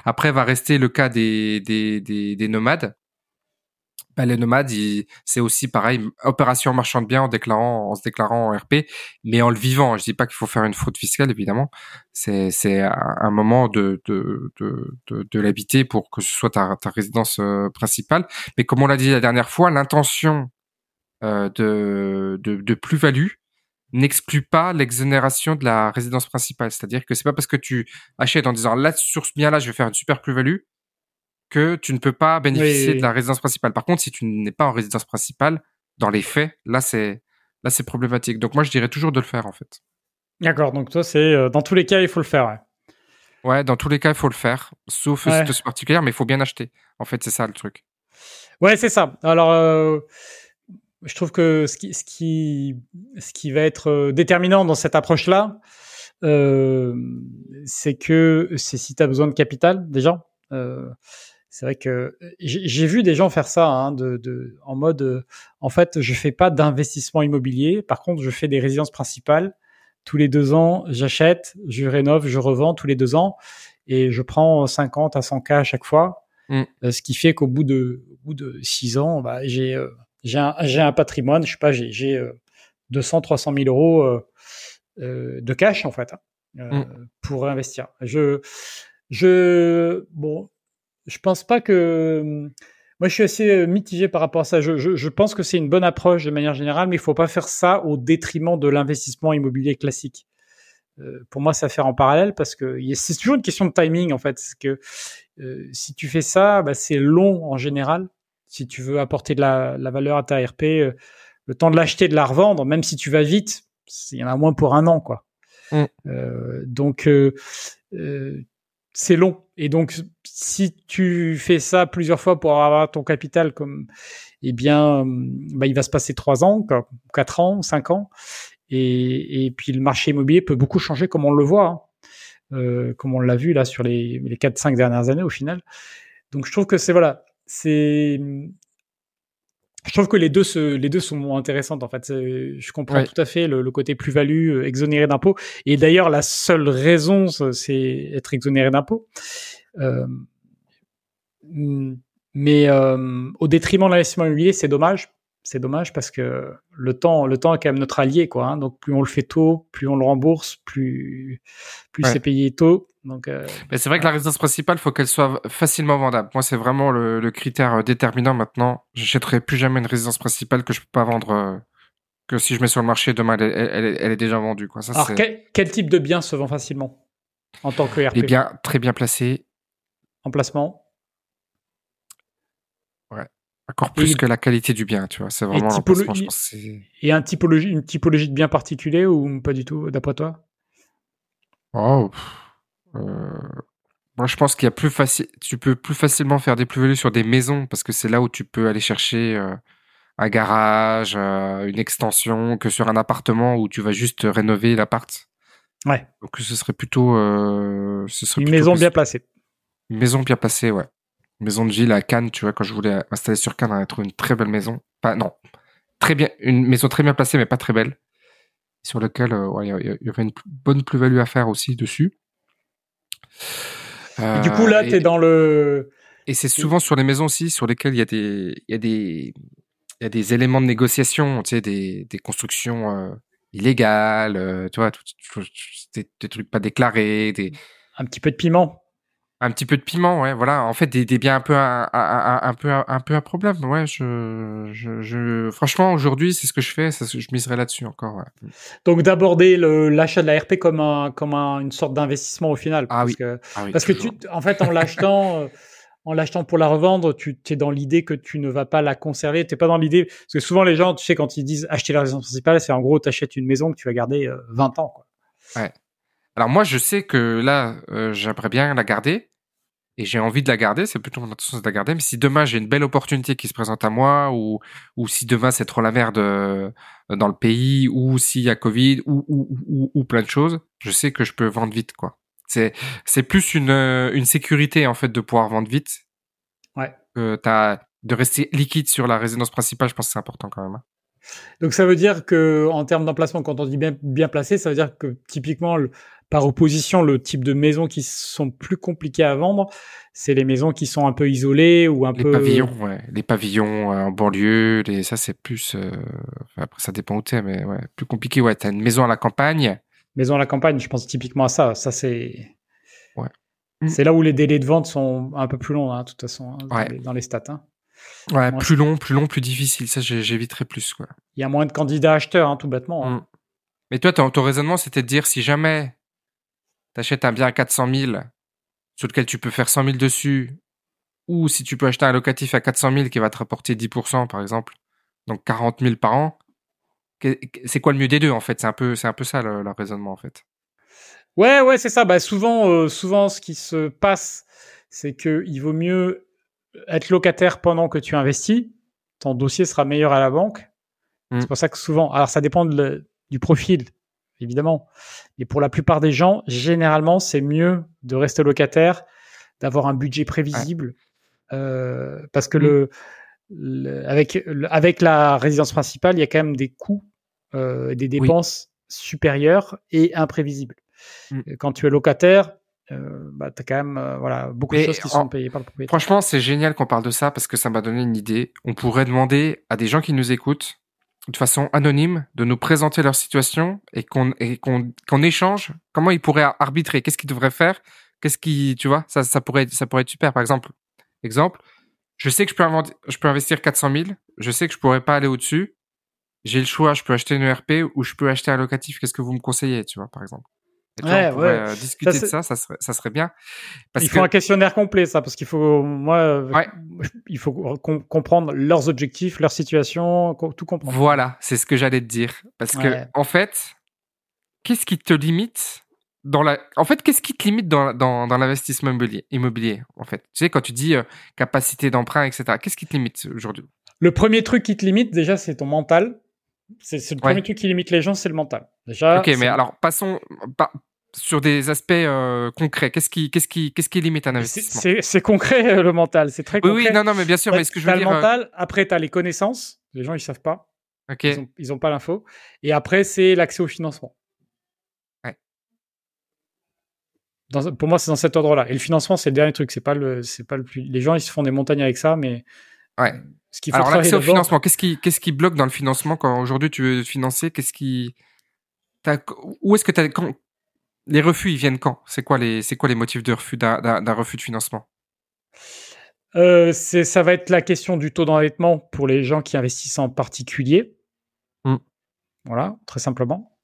Après va rester le cas des des, des, des nomades bah, les nomades, c'est aussi pareil, opération marchand de biens en déclarant, en se déclarant en RP, mais en le vivant. Je dis pas qu'il faut faire une fraude fiscale, évidemment. C'est, c'est un moment de, de, de, de, de l'habiter pour que ce soit ta, ta résidence euh, principale. Mais comme on l'a dit la dernière fois, l'intention euh, de, de, de plus-value n'exclut pas l'exonération de la résidence principale. C'est-à-dire que c'est pas parce que tu achètes en disant là, sur ce bien-là, je vais faire une super plus-value que tu ne peux pas bénéficier de la résidence principale. Par contre, si tu n'es pas en résidence principale, dans les faits, là c'est là c'est problématique. Donc moi je dirais toujours de le faire en fait. D'accord. Donc toi c'est euh, dans tous les cas il faut le faire. Ouais. Ouais, dans tous les cas il faut le faire, sauf ouais. situation particulière, mais il faut bien acheter. En fait c'est ça le truc. Ouais c'est ça. Alors euh, je trouve que ce qui ce qui ce qui va être euh, déterminant dans cette approche là, c'est que c'est si tu as besoin de capital déjà. Euh, c'est vrai que j'ai vu des gens faire ça hein, de, de, en mode, en fait, je fais pas d'investissement immobilier. Par contre, je fais des résidences principales. Tous les deux ans, j'achète, je rénove, je revends tous les deux ans et je prends 50 à 100 k à chaque fois. Mm. Euh, ce qui fait qu'au bout de, au bout de six ans, bah, j'ai euh, j'ai un, un, patrimoine, je sais pas, j'ai 200, 300 000 euros euh, de cash en fait hein, mm. pour investir. Je je bon, je pense pas que. Moi, je suis assez euh, mitigé par rapport à ça. Je, je, je pense que c'est une bonne approche de manière générale, mais il faut pas faire ça au détriment de l'investissement immobilier classique. Euh, pour moi, c'est à faire en parallèle parce que c'est toujours une question de timing en fait. que euh, si tu fais ça, bah, c'est long en général. Si tu veux apporter de la, la valeur à ta RP, euh, le temps de l'acheter, de la revendre, même si tu vas vite, il y en a moins pour un an, quoi. Mm. Euh, donc, c'est long. Et donc, si tu fais ça plusieurs fois pour avoir ton capital, comme, eh bien, euh, bah, il va se passer trois ans, quatre ans, cinq ans. Et, et, puis, le marché immobilier peut beaucoup changer, comme on le voit, hein. euh, comme on l'a vu là sur les, les quatre, cinq dernières années au final. Donc, je trouve que c'est voilà, c'est je trouve que les deux, se, les deux sont intéressantes en fait. Je comprends tout à fait le, côté plus-value euh, exonéré d'impôts. Et d'ailleurs, la seule raison, c'est être exonéré d'impôts. Euh, mais euh, au détriment de l'investissement immobilier, c'est dommage. C'est dommage parce que le temps, le temps est quand même notre allié, quoi. Hein. Donc plus on le fait tôt, plus on le rembourse, plus plus c'est payé tôt. Donc, euh, c'est vrai que la résidence principale, faut qu'elle soit facilement vendable. Moi, c'est vraiment le, le, critère euh, déterminant maintenant. J'achèterai plus jamais une résidence principale que je peux pas vendre. Euh, que si je mets sur le marché demain, elle, elle, elle est déjà vendue. Quoi. Ça, Alors, quel, quel, type de bien se vend facilement en tant que RP Les biens très bien placés. Emplacement? Ouais. Encore plus que la qualité du bien, tu vois. C'est vraiment et, et un typologie, une typologie de bien particulier ou pas du tout, d'après toi? Oh, euh, moi, je pense qu'il y a plus facile, tu peux plus facilement faire des plus-values sur des maisons parce que c'est là où tu peux aller chercher euh, un garage, euh, une extension, que sur un appartement où tu vas juste rénover l'appart. Ouais. Donc ce serait plutôt, ce serait une maison bien placée. Une maison bien placée, ouais. Maison de Gilles à Cannes, tu vois, quand je voulais m'installer sur Cannes, on a trouvé une très belle maison. Pas, non, très bien, une maison très bien placée, mais pas très belle, sur laquelle il y, y, avait une bonne plus-value à faire aussi dessus du coup, là, euh, tu es dans le. Et c'est souvent sur les maisons aussi sur lesquelles il y a des, il y a des, il y a des éléments de négociation, tu sais, des, des constructions euh, illégales, euh, tu vois, des, des, trucs pas déclarés, des. Un petit peu de piment. Un petit peu de piment, ouais, voilà. En fait, des, des biens un peu un, un, peu un, peu un problème. Ouais, je, je, je... franchement aujourd'hui, c'est ce que je fais. Ça, je miserai là-dessus encore. Ouais. Donc d'aborder l'achat de la RP comme un comme un, une sorte d'investissement au final. Ah parce oui. Que, ah oui, parce que tu, en fait, en [LAUGHS] l'achetant. Euh, en l'achetant pour la revendre, tu es dans l'idée que tu ne vas pas la conserver. T'es pas dans l'idée parce que souvent les gens, tu sais, quand ils disent acheter la résidence principale, c'est en gros t'achètes une maison que tu vas garder 20 euh, ans. Quoi. Ouais. Alors moi, je sais que là, euh, j'aimerais bien la garder et j'ai envie de la garder, c'est plutôt mon intention de la garder. Mais si demain j'ai une belle opportunité qui se présente à moi, ou, ou si demain c'est trop la merde euh, dans le pays, ou s'il y a Covid, ou, ou, ou, ou, plein de choses, je sais que je peux vendre vite, quoi. C'est, c'est plus une, euh, une sécurité, en fait, de pouvoir vendre vite. Ouais. Que t'as, de rester liquide sur la résidence principale, je pense que c'est important quand même. Donc ça veut dire que en termes d'emplacement, quand on dit bien, bien placé, ça veut dire que typiquement le, par opposition, le type de maisons qui sont plus compliquées à vendre, c'est les maisons qui sont un peu isolées ou un les peu. Pavillons, ouais. Les pavillons euh, en banlieue, les... ça c'est plus. Euh... Après, ça dépend où t'es, mais ouais, plus compliqué. Ouais, t'as une maison à la campagne. Maison à la campagne, je pense typiquement à ça. Ça c'est. Ouais. C'est là où les délais de vente sont un peu plus longs, hein, de toute façon, hein, ouais. dans, les, stats. Hein. Ouais, plus long, plus long, plus difficile. Ça, j'éviterai plus. Quoi. Il y a moins de candidats acheteurs, hein, tout bêtement. Hein. Mm. Mais toi, ton, ton raisonnement, c'était de dire si jamais t'achètes un bien à 400 000 sur lequel tu peux faire 100 000 dessus, ou si tu peux acheter un locatif à 400 000 qui va te rapporter 10%, par exemple, donc 40 000 par an, c'est quoi le mieux des deux, en fait? C'est un peu, c'est un peu ça le, raisonnement, en fait. Ouais, ouais, c'est ça. Bah, souvent, euh, souvent, ce qui se passe, c'est que il vaut mieux être locataire pendant que tu investis. Ton dossier sera meilleur à la banque. Mmh. C'est pour ça que souvent, alors ça dépend de du profil évidemment. Et pour la plupart des gens, généralement, c'est mieux de rester locataire, d'avoir un budget prévisible, euh, parce que mmh. le, avec, avec la résidence principale, il y a quand même des coûts, euh, des dépenses supérieures et imprévisibles. Mmh. Quand tu es locataire, euh, bah, tu as quand même euh, voilà, beaucoup de choses qui sont payées par le propriétaire. Franchement, c'est génial qu'on parle de ça parce que ça m'a donné une idée. On pourrait demander à des gens qui nous écoutent de façon anonyme de nous présenter leur situation et qu'on échange. Comment ils pourraient arbitrer? Qu'est-ce qu'ils devraient faire? Qu'est-ce qui tu vois ça ça pourrait ça pourrait être super. Par exemple exemple je sais que je peux je peux investir 400 000 je sais que je pourrais pas aller au-dessus. J'ai le choix je peux acheter une ERP ou je peux acheter un locatif. Qu'est-ce que vous me conseillez tu vois par exemple? Ouais, on pourrait ouais. discuter ça, de ça, ça serait, ça serait bien. Parce il faut un questionnaire complet, ça, parce qu'il faut, moi, ouais. il faut comprendre leurs objectifs, leur situation, tout comprendre. Voilà, c'est ce que j'allais te dire. Parce que, en fait, qu'est-ce qui te limite dans la, en fait, qu'est-ce qui te limite dans, dans, dans l'investissement immobilier, immobilier, en fait? Tu sais, quand tu dis euh, capacité d'emprunt, etc., qu'est-ce qui te limite aujourd'hui? Le premier truc qui te limite, déjà, c'est ton mental. C'est le premier truc qui limite les gens, c'est le mental. Déjà. Ok, mais alors passons. sur des aspects euh, concrets. Qu'est-ce qui, qu'est-ce qui, qu'est-ce qui limite un investissement C'est concret le mental, c'est très concret. Oui, oui, non, non, mais bien sûr. Mais ce que je veux dire, le mental. Après, tu as les connaissances. Les gens, ils savent pas. Ok. Ils ont, pas l'info. Et après, c'est l'accès au financement. Ouais. pour moi, c'est dans cet ordre-là. Et le financement, c'est le dernier truc. C'est pas le, c'est pas le plus. Les gens, ils se font des montagnes avec ça, mais. Ouais. Ce qu'il faut Alors l'accès au financement, qu'est-ce qui, qu'est-ce qui bloque dans le financement quand aujourd'hui tu veux financer? Qu'est-ce qui, où est-ce que tu as les refus, ils viennent quand? C'est quoi les, c'est quoi les motifs de refus d'un refus de financement? Euh, ça va être la question du taux d'endettement pour les gens qui investissent en particulier. Hmm. Voilà, très simplement.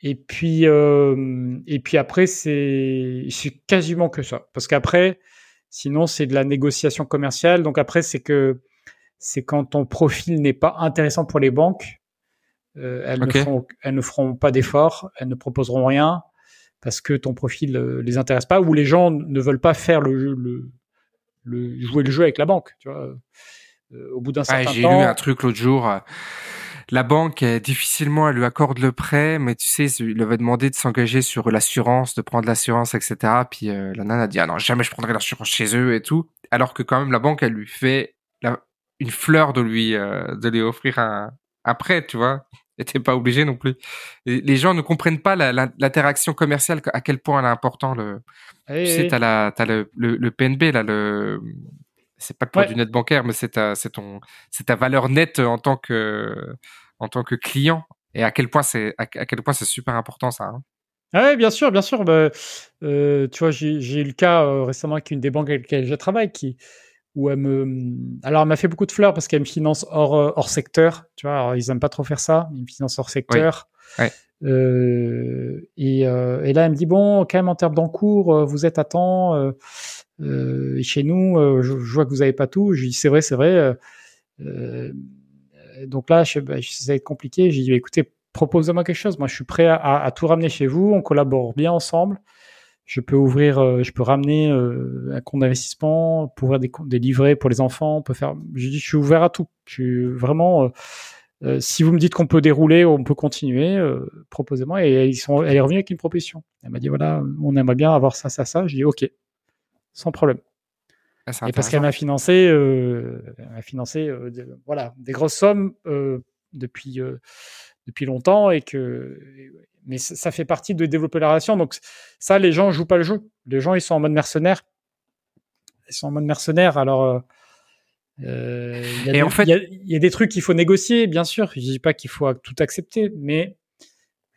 Et puis, euh, et puis après, c'est quasiment que ça. Parce qu'après, sinon, c'est de la négociation commerciale. Donc après, c'est que c'est quand ton profil n'est pas intéressant pour les banques, euh, elles, ne feront, elles ne feront pas d'efforts, elles ne proposeront rien parce que ton profil euh, les intéresse pas ou les gens ne veulent pas faire le, le, le jouer le jeu avec la banque. Tu vois, euh, au bout d'un certain temps. J'ai lu un truc l'autre jour. La banque, difficilement, elle lui accorde le prêt, mais tu sais, il avait demandé de s'engager sur l'assurance, de prendre l'assurance, etc. Puis la nana a dit, ah non, jamais je prendrai l'assurance chez eux et tout. Alors que quand même, la banque, elle lui fait la, une fleur de lui, de lui offrir un, un prêt, tu vois n'était pas obligé non plus. Les gens ne comprennent pas l'interaction commerciale, à quel point elle est importante. Le, tu sais, t'as la, as le, le, PNB là, le, c'est pas le poids du net bancaire, mais c'est ta, c'est ton, c'est ta valeur nette en tant que, en tant que client. Et à quel point c'est, à, quel point c'est super important ça. Hein. Ah oui, bien sûr, bien sûr. Bah, euh, tu vois, j'ai eu le cas euh, récemment avec une des banques avec lesquelles je travaille qui, où elle me. Alors, elle m'a fait beaucoup de fleurs parce qu'elle me finance hors, euh, hors secteur. Tu vois, alors, ils aiment pas trop faire ça. Ils me financent hors secteur. Euh, et, euh, et, là, elle me dit bon, quand même en termes d'encours, vous êtes à temps. Euh, chez nous, je, vois que vous avez pas tout. Je dis c'est vrai, c'est vrai. donc là, je, bah, ça va être compliqué. J'ai dit écoutez, proposez-moi quelque chose. Moi, je suis prêt à, à, tout ramener chez vous. On collabore bien ensemble je peux ouvrir, euh, je peux ramener euh, un compte d'investissement, pour ouvrir des, des livrets pour les enfants, on peut faire. Je dis, je suis ouvert à tout. Je suis vraiment. Euh, si vous me dites qu'on peut dérouler, on peut continuer, proposez-moi. Et ils sont, elle est revenue avec une proposition. Elle m'a dit voilà, on aimerait bien avoir ça, ça, ça. Je dis ok, sans problème. Ah, et parce qu'elle m'a financé, elle m'a financé, voilà, des grosses sommes depuis depuis longtemps et que mais ça fait partie de développer la relation. Donc ça, les gens jouent pas le jeu. Les gens, ils sont en mode mercenaire. Ils sont en mode mercenaire. Alors, euh, il y, fait... y, a des trucs qu'il faut négocier, bien sûr. Je dis pas qu'il faut tout accepter, mais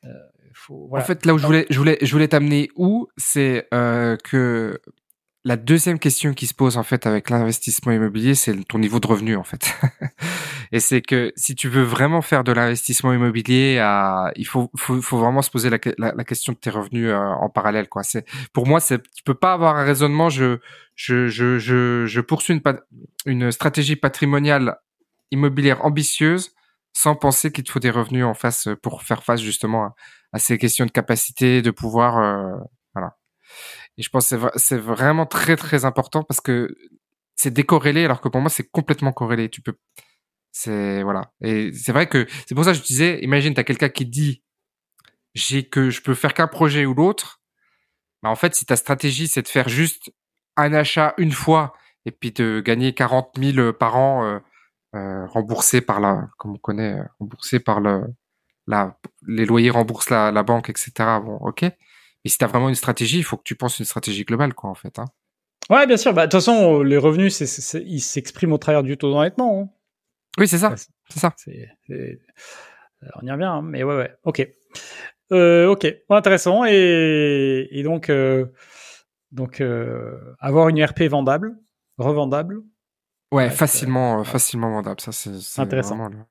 euh, faut, En fait, là où je voulais, je voulais, je voulais t'amener où, c'est euh, que la deuxième question qui se pose en fait avec l'investissement immobilier, c'est ton niveau de revenu en fait. [LAUGHS] et c'est que si tu veux vraiment faire de l'investissement immobilier, à, il faut, faut, vraiment se poser la, question de tes revenus euh, en parallèle. Quoi. C'est, pour moi, c'est, tu peux pas avoir un raisonnement. Je, je, je, je, poursuis une, stratégie patrimoniale immobilière ambitieuse sans penser qu'il te faut des revenus en face pour faire face justement à, ces questions de capacité, de pouvoir. Euh. Et je pense que c'est vraiment très très important parce que c'est décorrélé alors que pour moi c'est complètement corrélé. Tu peux, c'est voilà. Et c'est vrai que c'est pour ça que je disais, imagine t'as quelqu'un qui dit j'ai que je peux faire qu'un projet ou l'autre. Bah en fait si ta stratégie c'est de faire juste un achat une fois et puis de gagner 40 000 par an euh, euh, remboursés par la, comme on connaît, remboursés par le, la, les loyers remboursent la banque, etc. Bon, ok. Mais si tu as vraiment une stratégie, il faut que tu penses une stratégie globale, quoi, en fait. Hein. Ouais, bien sûr. Bah, de toute façon, les revenus, ils s'expriment au travers du taux d'endettement. Hein. Oui, c'est ça. C'est ça. On y revient, hein. mais ouais, ouais. Ok. Euh, ok. intéressant. Et, et donc, euh, donc euh, avoir une RP vendable, revendable. Ouais, facilement, facilement vendable. Ça, c'est, intéressant. Vraiment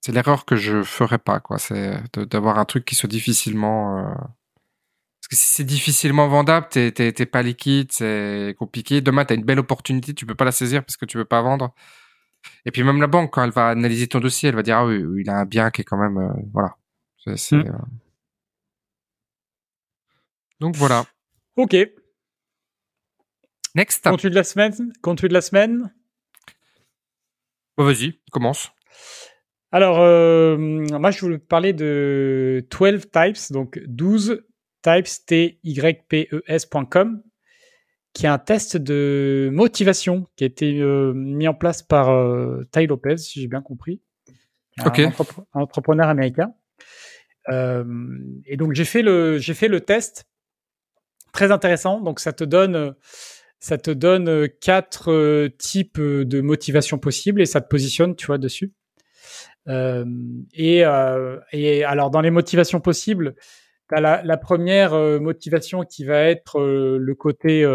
c'est l'erreur que je ferais pas, quoi. C'est d'avoir un truc qui soit difficilement. Euh, parce que si c'est difficilement vendable, t'es t'es pas liquide, c'est compliqué. Demain, t'as une belle opportunité, tu peux pas la saisir parce que tu veux pas vendre. Et puis même la banque, quand elle va analyser ton dossier, elle va dire ah oui, il a un bien qui est quand même euh, voilà. C'est, hmm. euh. Donc voilà. Ok. Next. Contenu de la semaine. Contenu de la semaine? Bon, vas-y, commence. Alors, moi, je voulais parler de 12 types, donc 12 types, T-Y-P-E-S.com, qui est un test de motivation qui a été mis en place par Ty Lopez, si j'ai bien compris. Un, entrepreneur américain. et donc, j'ai fait le, j'ai fait le test très intéressant. Donc, ça te donne, ça te donne quatre euh, types de motivation possibles et ça te positionne, tu vois, dessus. Euh, et, euh, et, alors, dans les motivations possibles, tu as la, la, première motivation qui va être le côté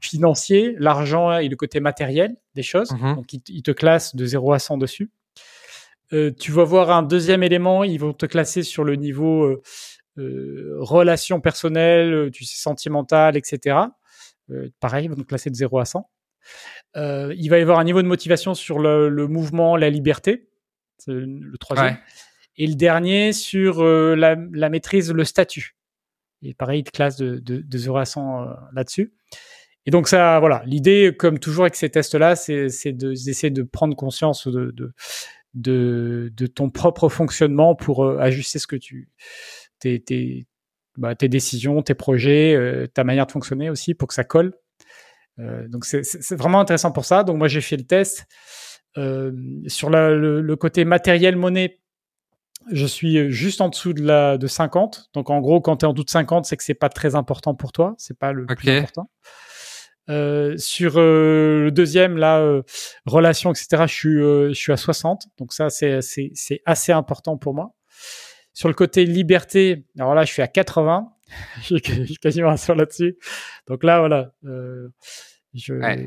financier, l'argent et le côté matériel des choses. Mmh Donc, il, te classe de 0 à 100 dessus. tu vas voir un deuxième élément, ils vont te classer sur le niveau euh, relations personnelles, euh, tu sais, sentimentales, etc. Euh, pareil, donc classer de 0 à 100. Euh, il va y avoir un niveau de motivation sur le, le mouvement, la liberté, c'est le troisième. Et le dernier sur euh, la, la, maîtrise, le statut. Et pareil, il te classe de, de, de 0 à 100 là-dessus. Et donc ça, voilà, l'idée, comme toujours avec ces tests-là, c'est d'essayer de, de prendre conscience de, de, ton propre fonctionnement pour ajuster ce que tu, tes, bah, tes, décisions, tes projets, euh, ta manière de fonctionner aussi pour que ça colle. Euh, donc c'est vraiment intéressant pour ça. Donc moi j'ai fait le test euh, sur le, côté matériel monnaie. Je suis juste en dessous de la de 50. Donc en gros, quand tu es en dessous de 50, c'est que c'est pas très important pour toi. C'est pas le plus important. sur le deuxième, là, relation, etc., je suis, je suis à 60. Donc ça, c'est assez important pour moi. Sur le côté liberté, alors là, je suis à 80. [LAUGHS] je suis quasiment sur là-dessus. Donc là, voilà. Euh,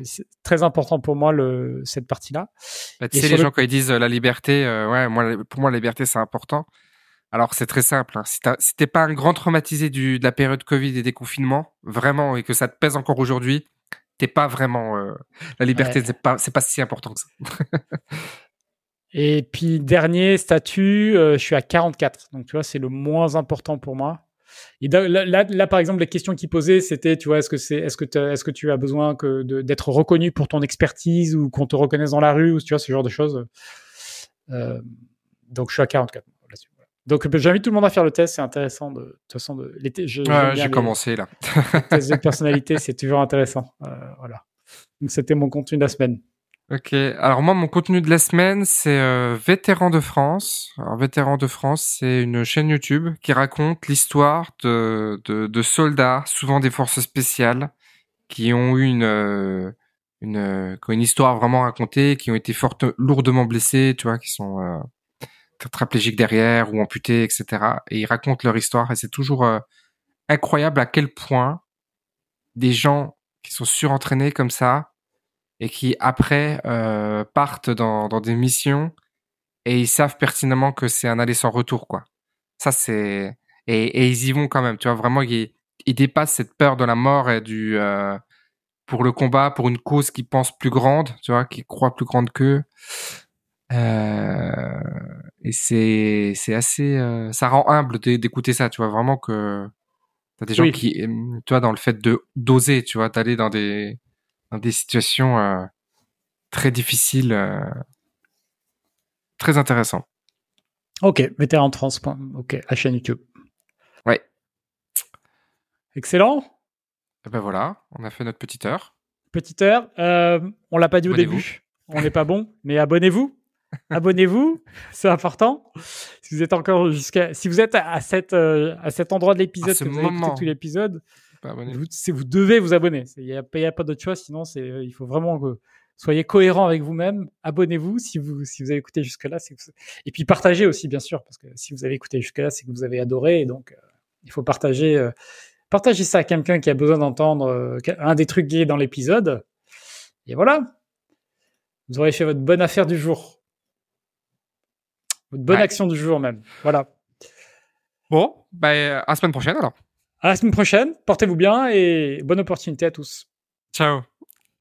C'est très important pour moi le, cette partie-là. Bah, tu sais, les gens quand ils disent euh, la liberté, euh, ouais, moi, pour moi, la liberté c'est important. Alors c'est très simple. Hein. Si t'es pas un grand traumatisé du, de la période Covid et des confinements, vraiment, et que ça te pèse encore aujourd'hui, t'es pas vraiment. Euh, la liberté, c'est pas, c'est pas si important que ça. Et puis dernier statut, euh, je suis à 44. Donc tu vois, c'est le moins important pour moi. Et là, là, par exemple, les questions qu'il posait, c'était, tu vois, est-ce que c'est, est-ce que, est-ce que tu as besoin que d'être reconnu pour ton expertise ou qu'on te reconnaisse dans la rue ou tu vois ce genre de choses. Euh, donc je suis à 44 là-dessus. Donc j'invite tout le monde à faire le test, c'est intéressant de, de toute façon de j'ai commencé là. les tests de personnalité, c'est toujours intéressant. Euh, voilà. Donc c'était mon contenu de la semaine. Ok, alors moi mon contenu de la semaine c'est euh, Vétéran de France. Alors Vétéran de France c'est une chaîne YouTube qui raconte l'histoire de, de, soldats, souvent des forces spéciales, qui ont eu une, euh, une, euh, une histoire vraiment racontée, qui ont été forte, lourdement blessés, tu vois, qui sont euh, tétraplégiques derrière ou amputés, etc. Et ils racontent leur histoire et c'est toujours euh, incroyable à quel point des gens qui sont surentraînés comme ça et qui après euh, partent dans, dans des missions et ils savent pertinemment que c'est un aller sans retour quoi. Ça c'est et, et, ils y vont quand même. Tu vois vraiment ils, ils dépassent cette peur de la mort et du euh, pour le combat pour une cause qu'ils pensent plus grande, tu vois, qui croient plus grande qu'eux. Euh, et c'est c'est assez euh, ça rend humble d'écouter ça tu vois vraiment que t'as des gens qui tu vois dans le fait de d'oser tu vois d'aller dans des dans des situations euh, très difficiles, euh, très intéressant. Ok, vétéran trans. Ok, la chaîne YouTube. Ouais. Excellent. Et ben voilà, on a fait notre petite heure. Petite heure. Euh, on l'a pas dit au début. On n'est pas bon, mais abonnez-vous. [LAUGHS] abonnez-vous, c'est important. Si vous êtes encore jusqu'à, si vous êtes à, cette, à cet endroit de l'épisode, que vous avez écouté tout l'épisode, vous, vous, devez vous abonner. Il n'y a, a, pas d'autre choix, sinon c'est, il faut vraiment que soyez cohérent avec vous-même. Abonnez-vous si vous, si vous avez écouté jusque-là. Et puis partagez aussi, bien sûr, parce que si vous avez écouté jusque-là, c'est que vous avez adoré. Et donc, euh, il faut partager, euh, partager ça à quelqu'un qui a besoin d'entendre euh, un des trucs qui est dans l'épisode. Et voilà. Vous aurez fait votre bonne affaire du jour. Votre bonne action du jour même. Voilà. Bon, bah, à la semaine prochaine alors. À la semaine prochaine, portez-vous bien et bonne opportunité à tous. Ciao